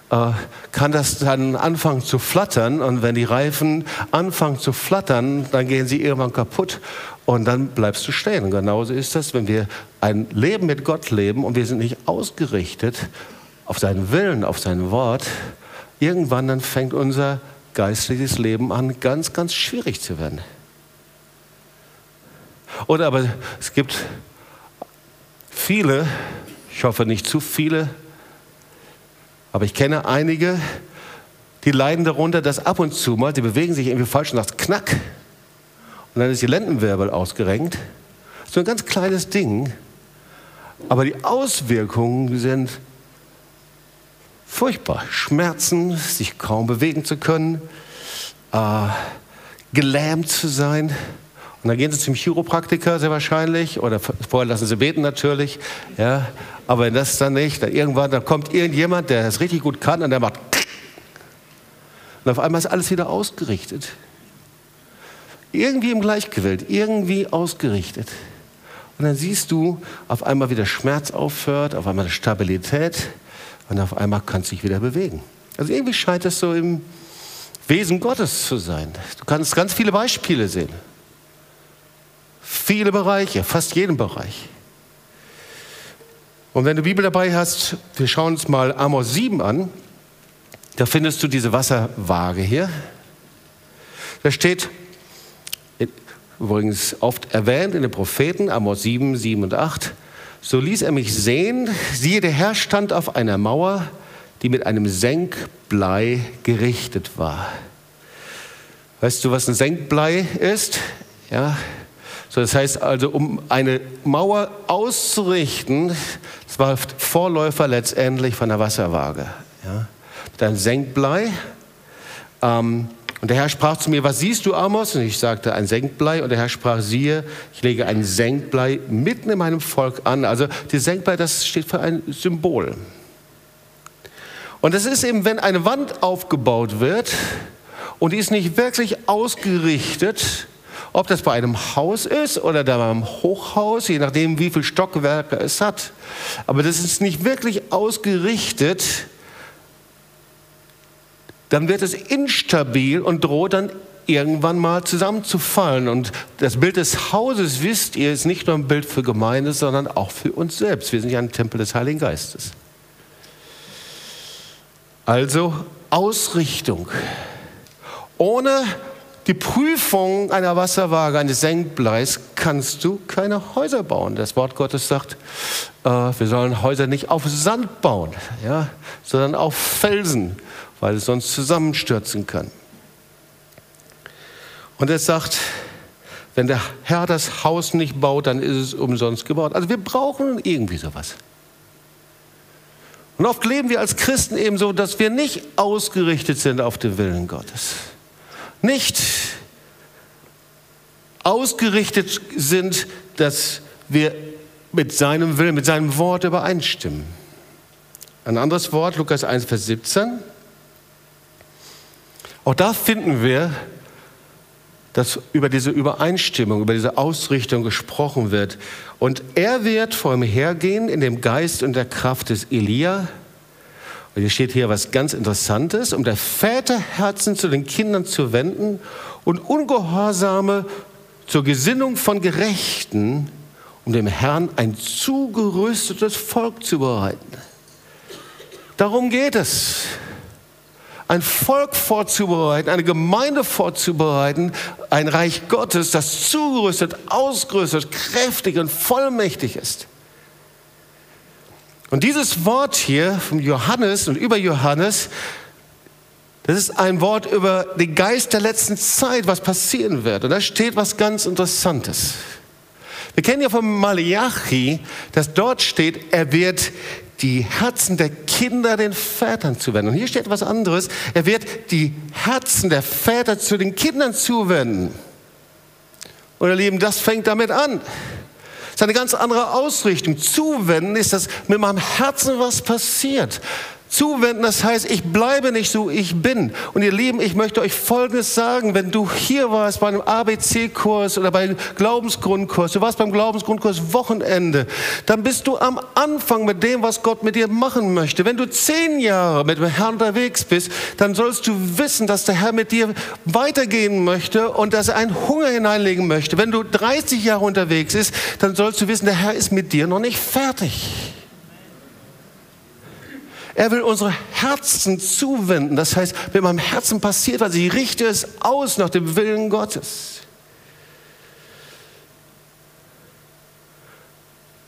äh, kann das dann anfangen zu flattern und wenn die Reifen anfangen zu flattern, dann gehen sie irgendwann kaputt und dann bleibst du stehen. Und genauso ist das, wenn wir ein Leben mit Gott leben und wir sind nicht ausgerichtet auf seinen Willen, auf sein Wort, irgendwann dann fängt unser geistliches Leben an, ganz, ganz schwierig zu werden. Oder aber es gibt viele, ich hoffe nicht zu viele, aber ich kenne einige, die leiden darunter, dass ab und zu mal, die bewegen sich irgendwie falsch und sagt Knack. Und dann ist die Lendenwirbel ausgerenkt. So ein ganz kleines Ding. Aber die Auswirkungen sind furchtbar. Schmerzen, sich kaum bewegen zu können, äh, gelähmt zu sein. Und dann gehen sie zum Chiropraktiker sehr wahrscheinlich oder vorher lassen sie beten natürlich. Ja. Aber wenn das dann nicht, dann irgendwann dann kommt irgendjemand, der das richtig gut kann und der macht und auf einmal ist alles wieder ausgerichtet. Irgendwie im Gleichgewicht, irgendwie ausgerichtet. Und dann siehst du, auf einmal wieder Schmerz aufhört, auf einmal Stabilität und auf einmal kannst du dich wieder bewegen. Also irgendwie scheint es so im Wesen Gottes zu sein. Du kannst ganz viele Beispiele sehen. Viele Bereiche, fast jeden Bereich. Und wenn du Bibel dabei hast, wir schauen uns mal Amos 7 an. Da findest du diese Wasserwaage hier. Da steht, übrigens oft erwähnt in den Propheten, Amos 7, 7 und 8, so ließ er mich sehen, siehe, der Herr stand auf einer Mauer, die mit einem Senkblei gerichtet war. Weißt du, was ein Senkblei ist? Ja. So, das heißt also, um eine Mauer auszurichten, das war Vorläufer letztendlich von der Wasserwaage. Ja. Mit einem Senkblei. Ähm, und der Herr sprach zu mir, was siehst du, Amos? Und ich sagte, ein Senkblei. Und der Herr sprach, siehe, ich lege ein Senkblei mitten in meinem Volk an. Also die Senkblei, das steht für ein Symbol. Und das ist eben, wenn eine Wand aufgebaut wird und die ist nicht wirklich ausgerichtet, ob das bei einem Haus ist oder da beim Hochhaus, je nachdem, wie viele Stockwerke es hat. Aber das ist nicht wirklich ausgerichtet, dann wird es instabil und droht dann irgendwann mal zusammenzufallen. Und das Bild des Hauses, wisst ihr, ist nicht nur ein Bild für Gemeinde, sondern auch für uns selbst. Wir sind ja ein Tempel des Heiligen Geistes. Also Ausrichtung. Ohne die Prüfung einer Wasserwaage, eines Senkbleis, kannst du keine Häuser bauen. Das Wort Gottes sagt, äh, wir sollen Häuser nicht auf Sand bauen, ja, sondern auf Felsen weil es sonst zusammenstürzen kann. Und er sagt, wenn der Herr das Haus nicht baut, dann ist es umsonst gebaut. Also wir brauchen irgendwie sowas. Und oft leben wir als Christen eben so, dass wir nicht ausgerichtet sind auf den Willen Gottes. Nicht ausgerichtet sind, dass wir mit seinem Willen, mit seinem Wort übereinstimmen. Ein anderes Wort, Lukas 1, Vers 17. Auch da finden wir, dass über diese Übereinstimmung, über diese Ausrichtung gesprochen wird. Und er wird vor ihm hergehen in dem Geist und der Kraft des Elia. Und hier steht hier was ganz Interessantes, um der Väter Herzen zu den Kindern zu wenden und Ungehorsame zur Gesinnung von Gerechten, um dem Herrn ein zugerüstetes Volk zu bereiten. Darum geht es ein Volk vorzubereiten, eine Gemeinde vorzubereiten, ein Reich Gottes, das zugerüstet, ausgerüstet, kräftig und vollmächtig ist. Und dieses Wort hier von Johannes und über Johannes Das ist ein Wort über den Geist der letzten Zeit, was passieren wird. Und da steht was ganz Interessantes. Wir kennen ja von Malachi, dass dort steht, er wird die Herzen der Kinder den Vätern zuwenden. Und hier steht was anderes. Er wird die Herzen der Väter zu den Kindern zuwenden. Und ihr Lieben, das fängt damit an. Das ist eine ganz andere Ausrichtung. Zuwenden ist, dass mit meinem Herzen was passiert. Zuwenden, das heißt, ich bleibe nicht so, ich bin. Und ihr Lieben, ich möchte euch Folgendes sagen, wenn du hier warst bei einem ABC-Kurs oder beim Glaubensgrundkurs, du warst beim Glaubensgrundkurs Wochenende, dann bist du am Anfang mit dem, was Gott mit dir machen möchte. Wenn du zehn Jahre mit dem Herrn unterwegs bist, dann sollst du wissen, dass der Herr mit dir weitergehen möchte und dass er einen Hunger hineinlegen möchte. Wenn du 30 Jahre unterwegs bist, dann sollst du wissen, der Herr ist mit dir noch nicht fertig. Er will unsere Herzen zuwenden. Das heißt, mit meinem Herzen passiert was. Ich richte es aus nach dem Willen Gottes.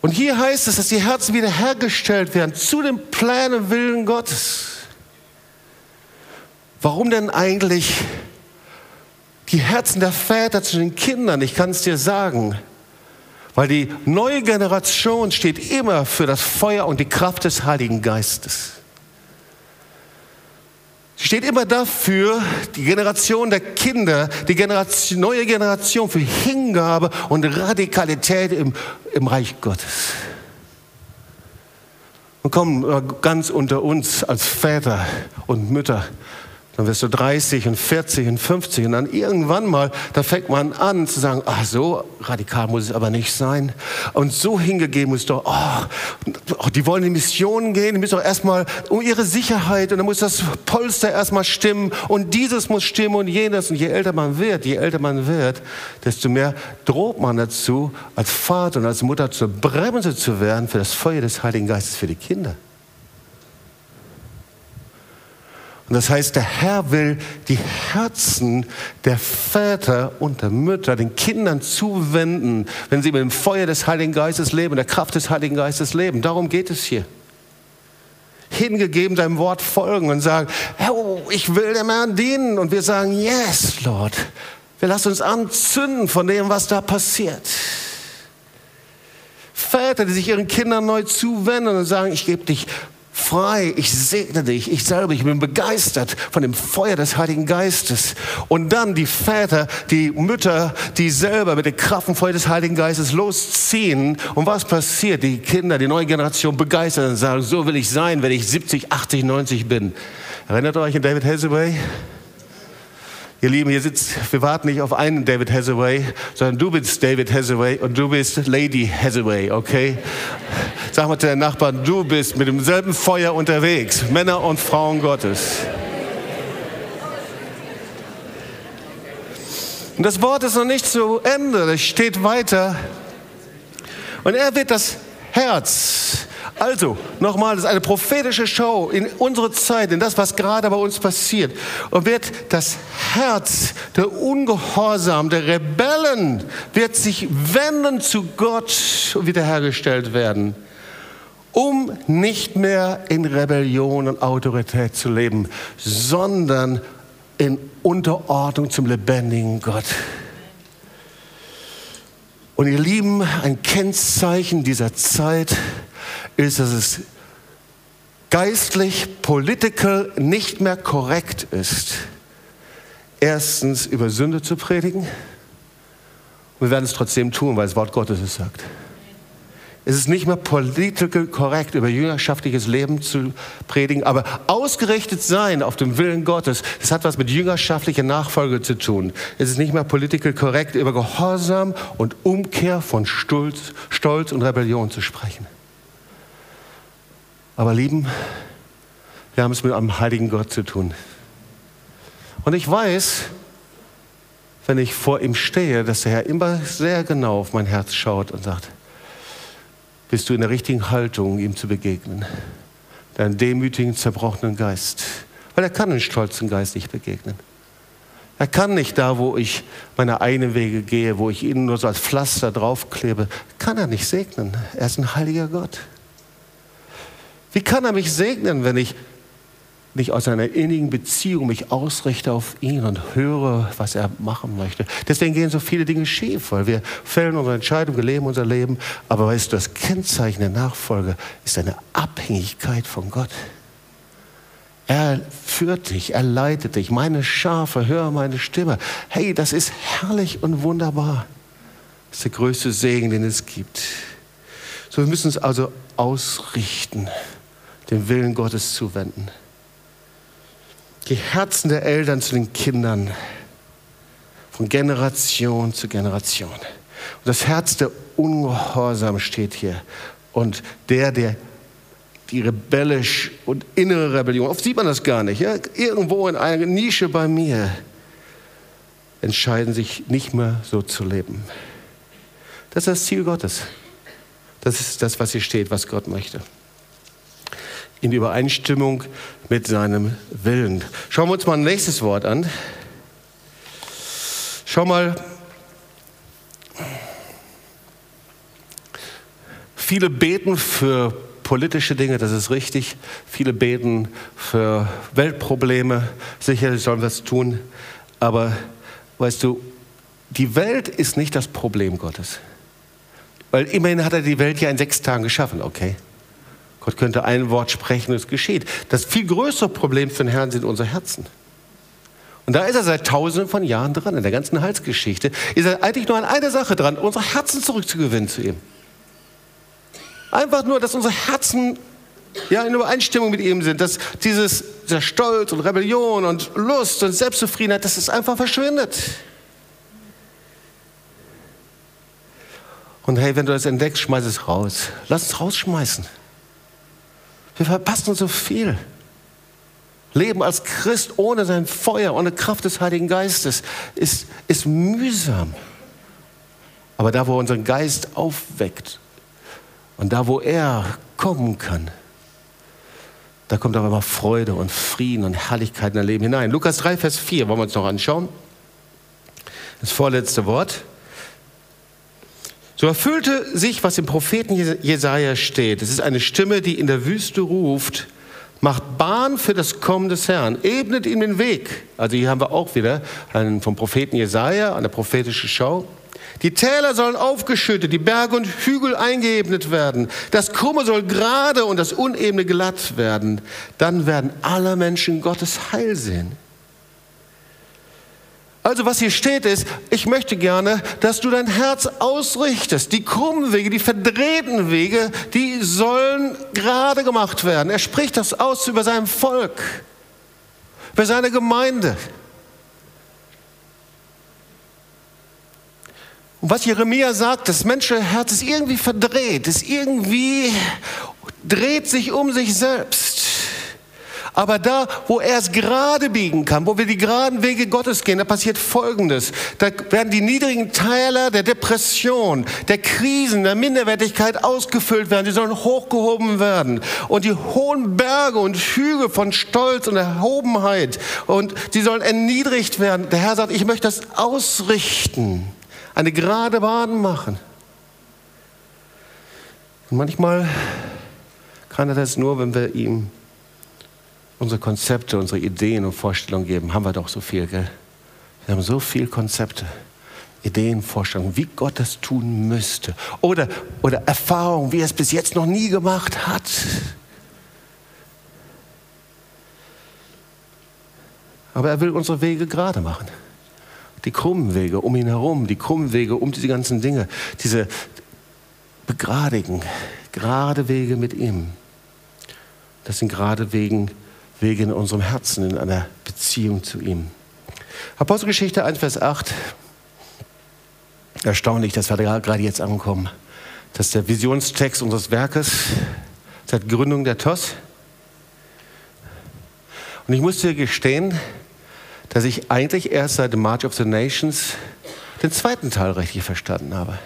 Und hier heißt es, dass die Herzen wiederhergestellt werden zu dem Plänen Willen Gottes. Warum denn eigentlich die Herzen der Väter zu den Kindern? Ich kann es dir sagen. Weil die neue Generation steht immer für das Feuer und die Kraft des Heiligen Geistes. Sie steht immer dafür, die Generation der Kinder, die Generation, neue Generation für Hingabe und Radikalität im, im Reich Gottes. Und kommen ganz unter uns als Väter und Mütter dann wirst du 30 und 40 und 50 und dann irgendwann mal, da fängt man an zu sagen, ach so radikal muss es aber nicht sein. Und so hingegeben muss doch, oh, die wollen in Missionen gehen, die müssen doch erstmal um ihre Sicherheit und dann muss das Polster erstmal stimmen und dieses muss stimmen und jenes. Und je älter man wird, je älter man wird, desto mehr droht man dazu, als Vater und als Mutter zur Bremse zu werden für das Feuer des Heiligen Geistes für die Kinder. Und das heißt, der Herr will die Herzen der Väter und der Mütter den Kindern zuwenden, wenn sie mit dem Feuer des Heiligen Geistes leben, der Kraft des Heiligen Geistes leben. Darum geht es hier. Hingegeben deinem Wort folgen und sagen, oh, ich will dem Herrn dienen. Und wir sagen, yes, Lord. Wir lassen uns anzünden von dem, was da passiert. Väter, die sich ihren Kindern neu zuwenden und sagen, ich gebe dich frei, ich segne dich, ich selber, ich bin begeistert von dem Feuer des Heiligen Geistes. Und dann die Väter, die Mütter, die selber mit der Kraft und Feuer des Heiligen Geistes losziehen. Und was passiert? Die Kinder, die neue Generation begeistert und sagen, so will ich sein, wenn ich 70, 80, 90 bin. Erinnert euch an David Hathaway? Ihr Lieben, hier sitzt, wir warten nicht auf einen David Hathaway, sondern du bist David Hathaway und du bist Lady Hathaway, okay? Sag mal zu deinen Nachbarn, du bist mit demselben Feuer unterwegs, Männer und Frauen Gottes. Und das Wort ist noch nicht zu Ende, es steht weiter. Und er wird das Herz also, nochmal, das ist eine prophetische Show in unsere Zeit, in das, was gerade bei uns passiert. Und wird das Herz der Ungehorsam, der Rebellen, wird sich wenden zu Gott und wiederhergestellt werden, um nicht mehr in Rebellion und Autorität zu leben, sondern in Unterordnung zum lebendigen Gott. Und ihr Lieben, ein Kennzeichen dieser Zeit ist, dass es geistlich, political nicht mehr korrekt ist, erstens über Sünde zu predigen. Wir werden es trotzdem tun, weil das Wort Gottes es sagt. Es ist nicht mehr political korrekt, über jüngerschaftliches Leben zu predigen, aber ausgerichtet sein auf dem Willen Gottes, das hat was mit jüngerschaftlicher Nachfolge zu tun. Es ist nicht mehr political korrekt, über Gehorsam und Umkehr von Stolz, Stolz und Rebellion zu sprechen. Aber lieben, wir haben es mit einem heiligen Gott zu tun. Und ich weiß, wenn ich vor ihm stehe, dass der Herr immer sehr genau auf mein Herz schaut und sagt, bist du in der richtigen Haltung, ihm zu begegnen? Deinen demütigen, zerbrochenen Geist. Weil er kann den stolzen Geist nicht begegnen. Er kann nicht da, wo ich meine eigenen Wege gehe, wo ich ihn nur so als Pflaster draufklebe, kann er nicht segnen. Er ist ein heiliger Gott. Wie kann er mich segnen, wenn ich nicht aus einer innigen Beziehung mich ausrichte auf ihn und höre, was er machen möchte. Deswegen gehen so viele Dinge schief, weil wir fällen unsere Entscheidungen, wir leben unser Leben. Aber weißt du, das Kennzeichen der Nachfolge ist eine Abhängigkeit von Gott. Er führt dich, er leitet dich. Meine Schafe, höre meine Stimme. Hey, das ist herrlich und wunderbar. Das ist der größte Segen, den es gibt. So, wir müssen uns also ausrichten, dem Willen Gottes zuwenden die Herzen der Eltern zu den Kindern, von Generation zu Generation. Und das Herz der Ungehorsam steht hier. Und der, der die rebellisch und innere Rebellion, oft sieht man das gar nicht, ja? irgendwo in einer Nische bei mir, entscheiden sich nicht mehr so zu leben. Das ist das Ziel Gottes. Das ist das, was hier steht, was Gott möchte in Übereinstimmung mit seinem Willen. Schauen wir uns mal ein nächstes Wort an. Schau mal, viele beten für politische Dinge, das ist richtig. Viele beten für Weltprobleme. Sicherlich sollen wir es tun. Aber weißt du, die Welt ist nicht das Problem Gottes. Weil immerhin hat er die Welt ja in sechs Tagen geschaffen, okay? Gott könnte ein Wort sprechen und es geschieht. Das viel größere Problem für den Herrn sind unsere Herzen. Und da ist er seit tausenden von Jahren dran, in der ganzen Heilsgeschichte. Ist er eigentlich nur an einer Sache dran, unsere Herzen zurückzugewinnen zu ihm. Einfach nur, dass unsere Herzen ja, in Übereinstimmung mit ihm sind, dass dieses, dieser Stolz und Rebellion und Lust und Selbstzufriedenheit, dass es einfach verschwindet. Und hey, wenn du das entdeckst, schmeiß es raus. Lass es rausschmeißen. Wir verpassen so viel. Leben als Christ ohne sein Feuer, ohne Kraft des Heiligen Geistes ist, ist mühsam. Aber da, wo er unseren Geist aufweckt und da, wo er kommen kann, da kommt aber immer Freude und Frieden und Herrlichkeit in dein Leben hinein. Lukas 3, Vers 4 wollen wir uns noch anschauen. Das vorletzte Wort. So erfüllte sich, was im Propheten Jesaja steht. Es ist eine Stimme, die in der Wüste ruft, macht Bahn für das Kommen des Herrn, ebnet ihm den Weg. Also hier haben wir auch wieder einen vom Propheten Jesaja, eine prophetische Schau. Die Täler sollen aufgeschüttet, die Berge und Hügel eingeebnet werden. Das Krumme soll gerade und das Unebene glatt werden. Dann werden alle Menschen Gottes Heil sehen. Also was hier steht ist, ich möchte gerne, dass du dein Herz ausrichtest. Die krummen Wege, die verdrehten Wege, die sollen gerade gemacht werden. Er spricht das aus über sein Volk, über seine Gemeinde. Und was Jeremia sagt, das menschliche Herz ist irgendwie verdreht, ist irgendwie dreht sich um sich selbst. Aber da, wo er es gerade biegen kann, wo wir die geraden Wege Gottes gehen, da passiert Folgendes. Da werden die niedrigen Teile der Depression, der Krisen, der Minderwertigkeit ausgefüllt werden. Die sollen hochgehoben werden. Und die hohen Berge und Hügel von Stolz und Erhobenheit, und sie sollen erniedrigt werden. Der Herr sagt, ich möchte das ausrichten, eine gerade Bahn machen. Und manchmal kann er das nur, wenn wir ihm unsere Konzepte, unsere Ideen und Vorstellungen geben, haben wir doch so viel, gell? Wir haben so viele Konzepte, Ideen, Vorstellungen, wie Gott das tun müsste. Oder, oder Erfahrungen, wie er es bis jetzt noch nie gemacht hat. Aber er will unsere Wege gerade machen. Die krummen Wege um ihn herum, die krummen Wege um diese ganzen Dinge, diese begradigen, gerade Wege mit ihm. Das sind gerade Wege, Wege in unserem Herzen, in einer Beziehung zu ihm. Apostelgeschichte 1, Vers 8. Erstaunlich, dass wir gerade jetzt ankommen. Das ist der Visionstext unseres Werkes seit Gründung der TOS. Und ich muss dir gestehen, dass ich eigentlich erst seit dem March of the Nations den zweiten Teil richtig verstanden habe.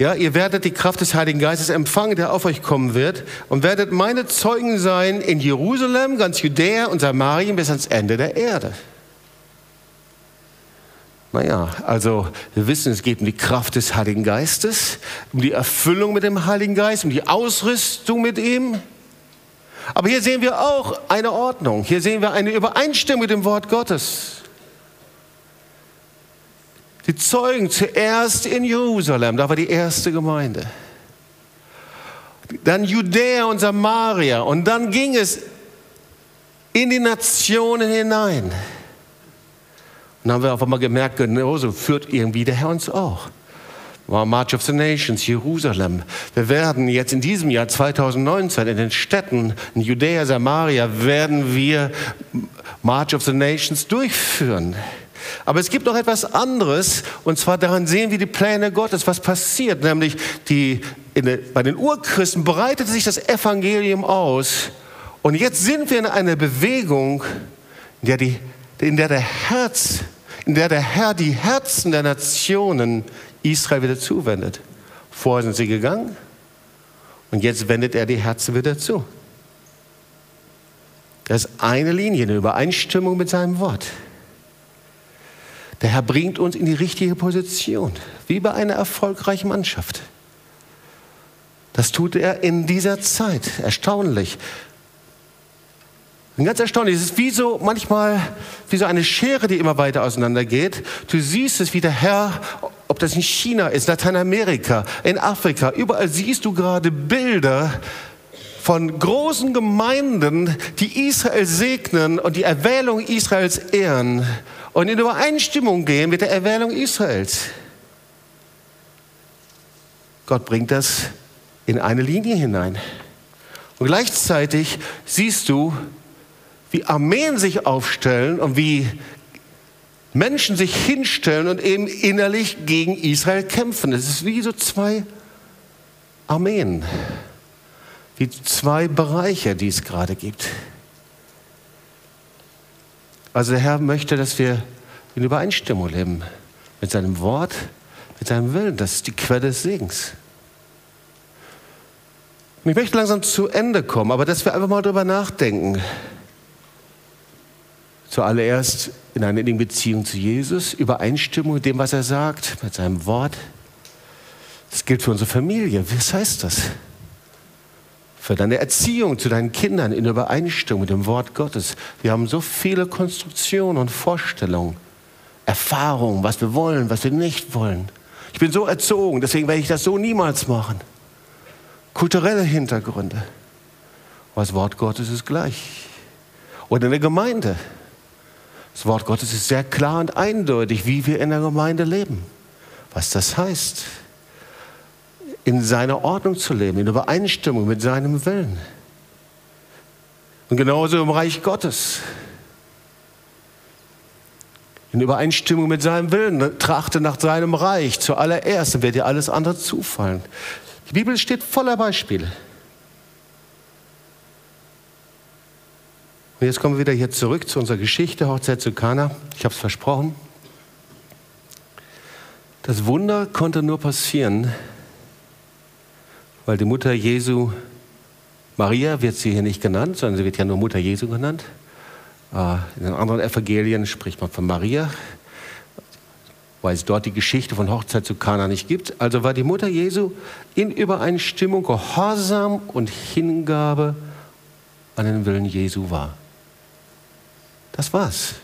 Ja, ihr werdet die Kraft des Heiligen Geistes empfangen, der auf euch kommen wird, und werdet meine Zeugen sein in Jerusalem, ganz Judäa und Samarien bis ans Ende der Erde. Naja, also wir wissen, es geht um die Kraft des Heiligen Geistes, um die Erfüllung mit dem Heiligen Geist, um die Ausrüstung mit ihm. Aber hier sehen wir auch eine Ordnung. Hier sehen wir eine Übereinstimmung mit dem Wort Gottes. Die Zeugen zuerst in Jerusalem, da war die erste Gemeinde. Dann Judäa und Samaria und dann ging es in die Nationen hinein. Und dann haben wir auf einmal gemerkt, genauso führt irgendwie der Herr uns auch. War March of the Nations, Jerusalem. Wir werden jetzt in diesem Jahr 2019 in den Städten in Judäa, Samaria, werden wir March of the Nations durchführen. Aber es gibt noch etwas anderes, und zwar daran sehen wir die Pläne Gottes, was passiert. Nämlich die, der, bei den Urchristen breitete sich das Evangelium aus. Und jetzt sind wir in einer Bewegung, in der, die, in der der Herz, in der der Herr die Herzen der Nationen Israel wieder zuwendet. Vorher sind sie gegangen und jetzt wendet er die Herzen wieder zu. Das ist eine Linie, eine Übereinstimmung mit seinem Wort. Der Herr bringt uns in die richtige Position, wie bei einer erfolgreichen Mannschaft. Das tut er in dieser Zeit. Erstaunlich. Und ganz erstaunlich. Es ist wie so manchmal wie so eine Schere, die immer weiter auseinandergeht. Du siehst es, wie der Herr, ob das in China ist, Lateinamerika, in Afrika, überall siehst du gerade Bilder von großen Gemeinden, die Israel segnen und die Erwählung Israels ehren und in Übereinstimmung gehen mit der Erwählung Israels. Gott bringt das in eine Linie hinein. Und gleichzeitig siehst du, wie Armeen sich aufstellen und wie Menschen sich hinstellen und eben innerlich gegen Israel kämpfen. Es ist wie so zwei Armeen, wie zwei Bereiche, die es gerade gibt. Also der Herr möchte, dass wir in Übereinstimmung leben mit seinem Wort, mit seinem Willen. Das ist die Quelle des Segens. Und ich möchte langsam zu Ende kommen, aber dass wir einfach mal drüber nachdenken. Zuallererst in einer innigen Beziehung zu Jesus, Übereinstimmung mit dem, was er sagt, mit seinem Wort. Das gilt für unsere Familie. Was heißt das? Für deine Erziehung zu deinen Kindern in Übereinstimmung mit dem Wort Gottes. Wir haben so viele Konstruktionen und Vorstellungen, Erfahrungen, was wir wollen, was wir nicht wollen. Ich bin so erzogen, deswegen werde ich das so niemals machen. Kulturelle Hintergründe. Aber das Wort Gottes ist gleich. Oder in der Gemeinde. Das Wort Gottes ist sehr klar und eindeutig, wie wir in der Gemeinde leben. Was das heißt in seiner Ordnung zu leben, in Übereinstimmung mit seinem Willen. Und genauso im Reich Gottes. In Übereinstimmung mit seinem Willen. Trachte nach seinem Reich zuallererst, dann wird dir alles andere zufallen. Die Bibel steht voller Beispiele. Und jetzt kommen wir wieder hier zurück zu unserer Geschichte, Hochzeit zu Kana. Ich habe es versprochen. Das Wunder konnte nur passieren, weil die Mutter Jesu, Maria wird sie hier nicht genannt, sondern sie wird ja nur Mutter Jesu genannt. Äh, in den anderen Evangelien spricht man von Maria, weil es dort die Geschichte von Hochzeit zu Kana nicht gibt. Also war die Mutter Jesu in Übereinstimmung, Gehorsam und Hingabe an den Willen Jesu war. Das war's.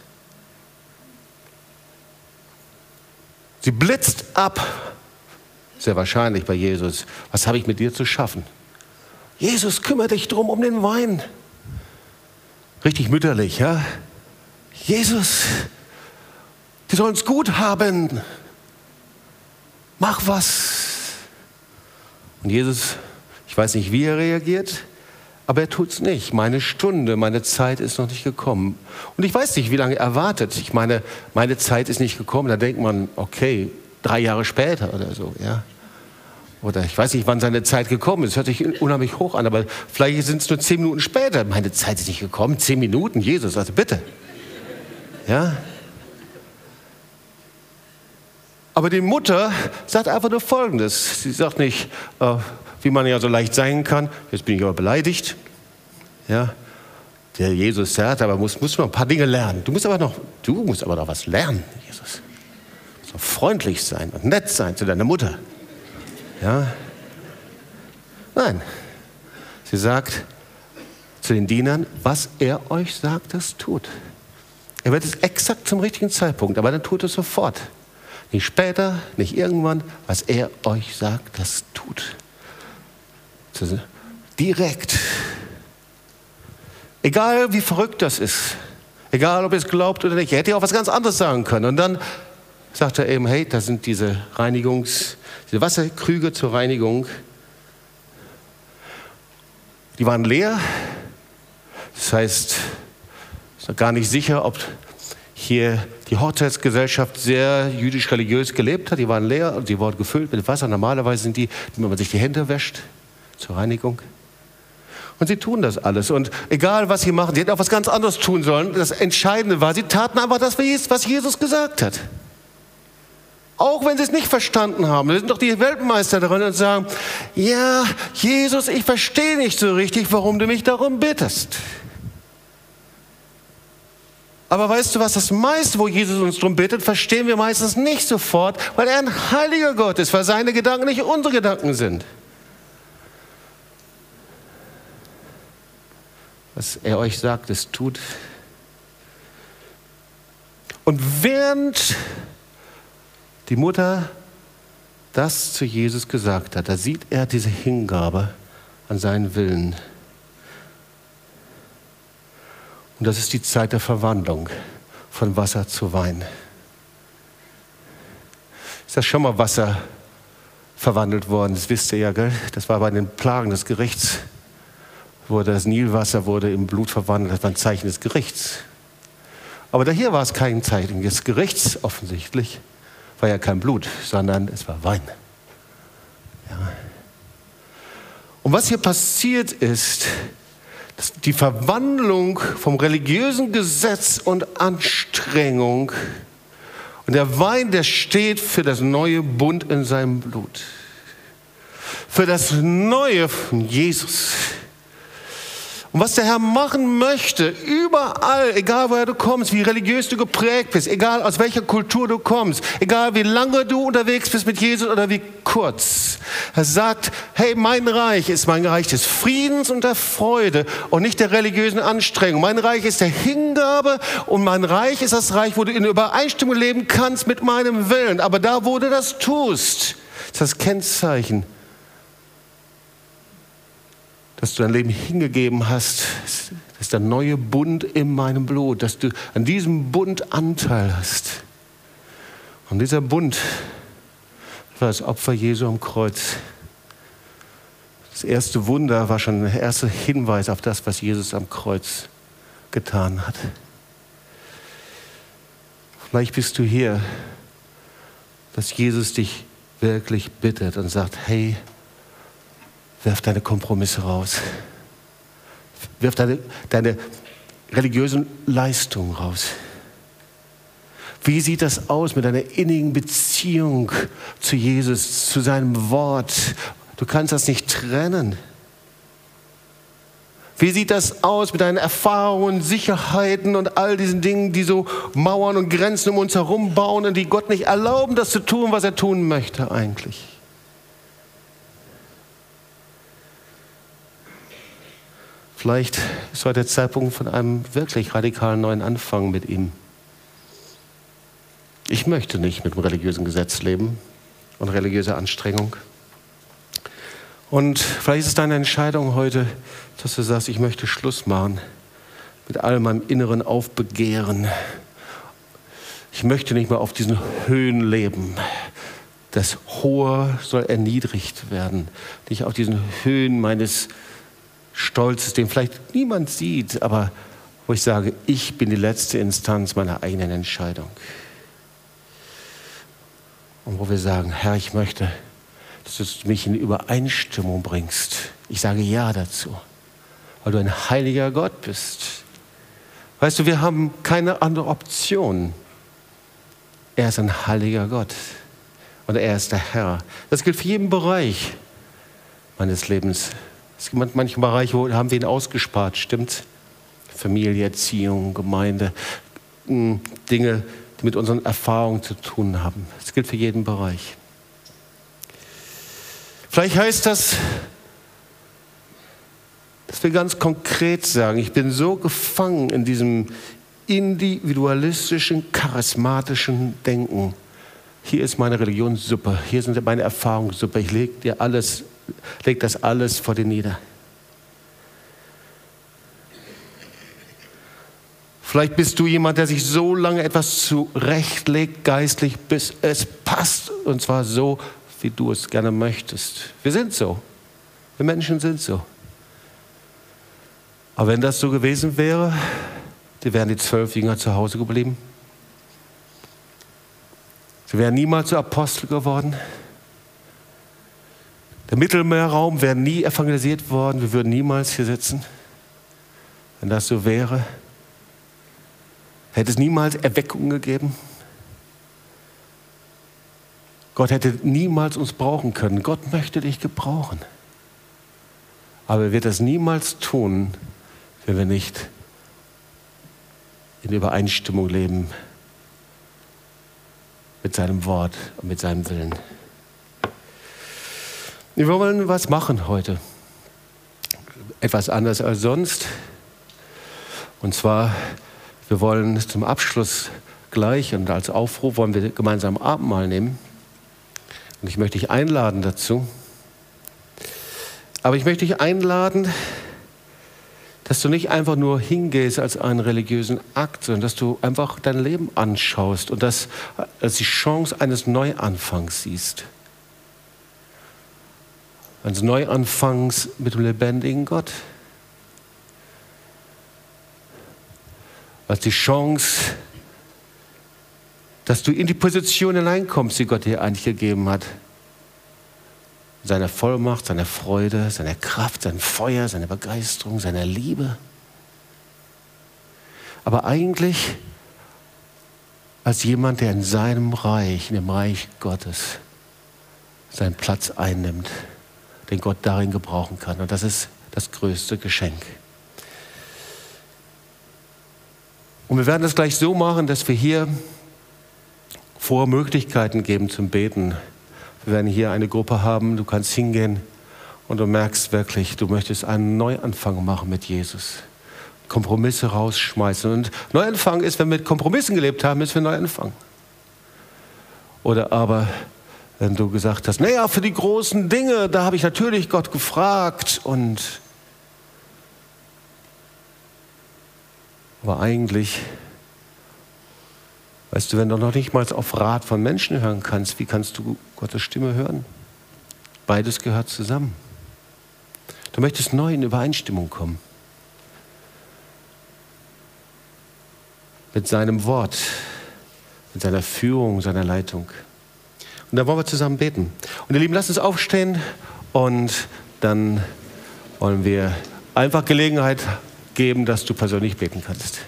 Sie blitzt ab sehr wahrscheinlich bei Jesus. Was habe ich mit dir zu schaffen? Jesus, kümmere dich drum um den Wein. Richtig mütterlich, ja? Jesus, die sollen es gut haben. Mach was. Und Jesus, ich weiß nicht, wie er reagiert, aber er tut es nicht. Meine Stunde, meine Zeit ist noch nicht gekommen. Und ich weiß nicht, wie lange er wartet. Ich meine, meine Zeit ist nicht gekommen. Da denkt man, okay, drei Jahre später oder so, ja. Oder ich weiß nicht, wann seine Zeit gekommen ist. Hört sich unheimlich hoch an, aber vielleicht sind es nur zehn Minuten später. Meine Zeit ist nicht gekommen. Zehn Minuten, Jesus, also bitte. Ja? Aber die Mutter sagt einfach nur Folgendes. Sie sagt nicht, äh, wie man ja so leicht sein kann, jetzt bin ich aber beleidigt. Ja? Der Jesus sagt, aber muss, muss noch ein paar Dinge lernen. Du musst aber noch, du musst aber noch was lernen, Jesus. Freundlich sein und nett sein zu deiner Mutter. Ja? Nein. Sie sagt zu den Dienern, was er euch sagt, das tut. Er wird es exakt zum richtigen Zeitpunkt, aber dann tut es sofort. Nicht später, nicht irgendwann, was er euch sagt, das tut. Direkt. Egal wie verrückt das ist, egal ob ihr es glaubt oder nicht, er hätte ja auch was ganz anderes sagen können. Und dann sagt er eben, hey, da sind diese Reinigungs, diese Wasserkrüge zur Reinigung. Die waren leer. Das heißt, es ist gar nicht sicher, ob hier die Hochzeitsgesellschaft sehr jüdisch-religiös gelebt hat. Die waren leer und die wurden gefüllt mit Wasser. Normalerweise sind die, wenn man sich die Hände wäscht zur Reinigung. Und sie tun das alles. Und egal, was sie machen, sie hätten auch was ganz anderes tun sollen. Das Entscheidende war, sie taten einfach das, was Jesus gesagt hat. Auch wenn sie es nicht verstanden haben. Sind doch die Weltmeister darin und sagen, ja, Jesus, ich verstehe nicht so richtig, warum du mich darum bittest. Aber weißt du was, das meiste, wo Jesus uns darum bittet, verstehen wir meistens nicht sofort, weil er ein heiliger Gott ist, weil seine Gedanken nicht unsere Gedanken sind. Was er euch sagt, es tut. Und während die Mutter das zu Jesus gesagt hat, da sieht er diese Hingabe an seinen Willen. Und das ist die Zeit der Verwandlung von Wasser zu Wein. Ist das schon mal Wasser verwandelt worden? Das wisst ihr ja, gell? Das war bei den Plagen des Gerichts, wurde das Nilwasser wurde in Blut verwandelt. Das war ein Zeichen des Gerichts. Aber da hier war es kein Zeichen des Gerichts offensichtlich war ja kein Blut, sondern es war Wein. Ja. Und was hier passiert ist, die Verwandlung vom religiösen Gesetz und Anstrengung und der Wein, der steht für das neue Bund in seinem Blut. Für das Neue von Jesus. Und was der Herr machen möchte, überall, egal woher du kommst, wie religiös du geprägt bist, egal aus welcher Kultur du kommst, egal wie lange du unterwegs bist mit Jesus oder wie kurz. Er sagt, hey, mein Reich ist mein Reich des Friedens und der Freude und nicht der religiösen Anstrengung. Mein Reich ist der Hingabe und mein Reich ist das Reich, wo du in Übereinstimmung leben kannst mit meinem Willen. Aber da, wo du das tust, ist das Kennzeichen dass du dein Leben hingegeben hast. Das ist der neue Bund in meinem Blut, dass du an diesem Bund Anteil hast. Und dieser Bund war das Opfer Jesu am Kreuz. Das erste Wunder war schon der erste Hinweis auf das, was Jesus am Kreuz getan hat. Vielleicht bist du hier, dass Jesus dich wirklich bittet und sagt, hey, Wirf deine Kompromisse raus. Wirf deine, deine religiösen Leistungen raus. Wie sieht das aus mit einer innigen Beziehung zu Jesus, zu seinem Wort? Du kannst das nicht trennen. Wie sieht das aus mit deinen Erfahrungen, Sicherheiten und all diesen Dingen, die so Mauern und Grenzen um uns herum bauen und die Gott nicht erlauben, das zu tun, was er tun möchte eigentlich? Vielleicht ist heute der Zeitpunkt von einem wirklich radikalen neuen Anfang mit ihm. Ich möchte nicht mit dem religiösen Gesetz leben und religiöser Anstrengung. Und vielleicht ist es deine Entscheidung heute, dass du sagst, ich möchte Schluss machen mit all meinem inneren Aufbegehren. Ich möchte nicht mehr auf diesen Höhen leben. Das Hohe soll erniedrigt werden. Nicht auf diesen Höhen meines Stolzes, den vielleicht niemand sieht, aber wo ich sage, ich bin die letzte Instanz meiner eigenen Entscheidung. Und wo wir sagen, Herr, ich möchte, dass du mich in Übereinstimmung bringst. Ich sage Ja dazu, weil du ein heiliger Gott bist. Weißt du, wir haben keine andere Option. Er ist ein heiliger Gott und er ist der Herr. Das gilt für jeden Bereich meines Lebens. Es gibt manche Bereiche, wo haben wir ihn ausgespart, stimmt? Familie, Erziehung, Gemeinde, hm, Dinge, die mit unseren Erfahrungen zu tun haben. Das gilt für jeden Bereich. Vielleicht heißt das, dass will ganz konkret sagen, ich bin so gefangen in diesem individualistischen, charismatischen Denken. Hier ist meine Religion super, hier sind meine Erfahrungen super. Ich lege dir alles, leg das alles vor dir nieder. Vielleicht bist du jemand, der sich so lange etwas zurechtlegt, geistlich, bis es passt. Und zwar so, wie du es gerne möchtest. Wir sind so. Wir Menschen sind so. Aber wenn das so gewesen wäre, die wären die zwölf Jünger zu Hause geblieben. Sie wären niemals zu Apostel geworden. Der Mittelmeerraum wäre nie evangelisiert worden. Wir würden niemals hier sitzen. Wenn das so wäre, hätte es niemals Erweckung gegeben. Gott hätte niemals uns brauchen können. Gott möchte dich gebrauchen. Aber er wird das niemals tun, wenn wir nicht in Übereinstimmung leben mit seinem Wort und mit seinem Willen. Wir wollen was machen heute. Etwas anders als sonst. Und zwar, wir wollen zum Abschluss gleich und als Aufruf wollen wir gemeinsam Abendmahl nehmen. Und ich möchte dich einladen dazu. Aber ich möchte dich einladen, dass du nicht einfach nur hingehst als einen religiösen Akt, sondern dass du einfach dein Leben anschaust und das als die Chance eines Neuanfangs siehst. Eines Neuanfangs mit dem lebendigen Gott. Als die Chance, dass du in die Position hineinkommst, die Gott dir eigentlich gegeben hat seiner Vollmacht, seiner Freude, seiner Kraft, sein Feuer, seiner Begeisterung, seiner Liebe. Aber eigentlich als jemand, der in seinem Reich, in dem Reich Gottes, seinen Platz einnimmt, den Gott darin gebrauchen kann. Und das ist das größte Geschenk. Und wir werden das gleich so machen, dass wir hier vor Möglichkeiten geben zum Beten. Wir werden hier eine Gruppe haben, du kannst hingehen und du merkst wirklich, du möchtest einen Neuanfang machen mit Jesus. Kompromisse rausschmeißen. Und Neuanfang ist, wenn wir mit Kompromissen gelebt haben, ist wir Neuanfang. Oder aber, wenn du gesagt hast, naja, für die großen Dinge, da habe ich natürlich Gott gefragt und aber eigentlich Weißt du, wenn du noch nicht mal auf Rat von Menschen hören kannst, wie kannst du Gottes Stimme hören? Beides gehört zusammen. Du möchtest neu in Übereinstimmung kommen. Mit seinem Wort, mit seiner Führung, seiner Leitung. Und da wollen wir zusammen beten. Und ihr Lieben, lasst uns aufstehen und dann wollen wir einfach Gelegenheit geben, dass du persönlich beten kannst.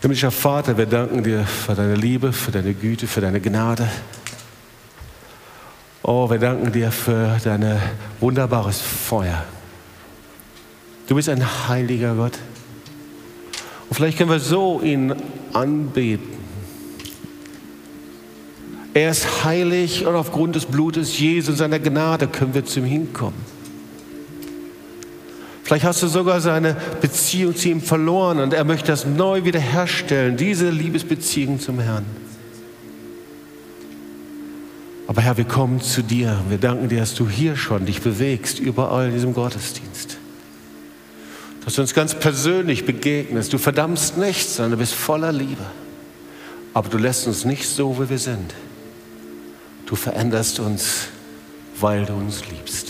Himmlischer Vater, wir danken dir für deine Liebe, für deine Güte, für deine Gnade. Oh, wir danken dir für dein wunderbares Feuer. Du bist ein heiliger Gott. Und vielleicht können wir so ihn anbeten. Er ist heilig und aufgrund des Blutes Jesu und seiner Gnade können wir zu ihm hinkommen. Vielleicht hast du sogar seine Beziehung zu ihm verloren und er möchte das neu wiederherstellen, diese Liebesbeziehung zum Herrn. Aber Herr, wir kommen zu dir. Wir danken dir, dass du hier schon dich bewegst, überall in diesem Gottesdienst. Dass du uns ganz persönlich begegnest. Du verdammst nichts, sondern du bist voller Liebe. Aber du lässt uns nicht so, wie wir sind. Du veränderst uns, weil du uns liebst.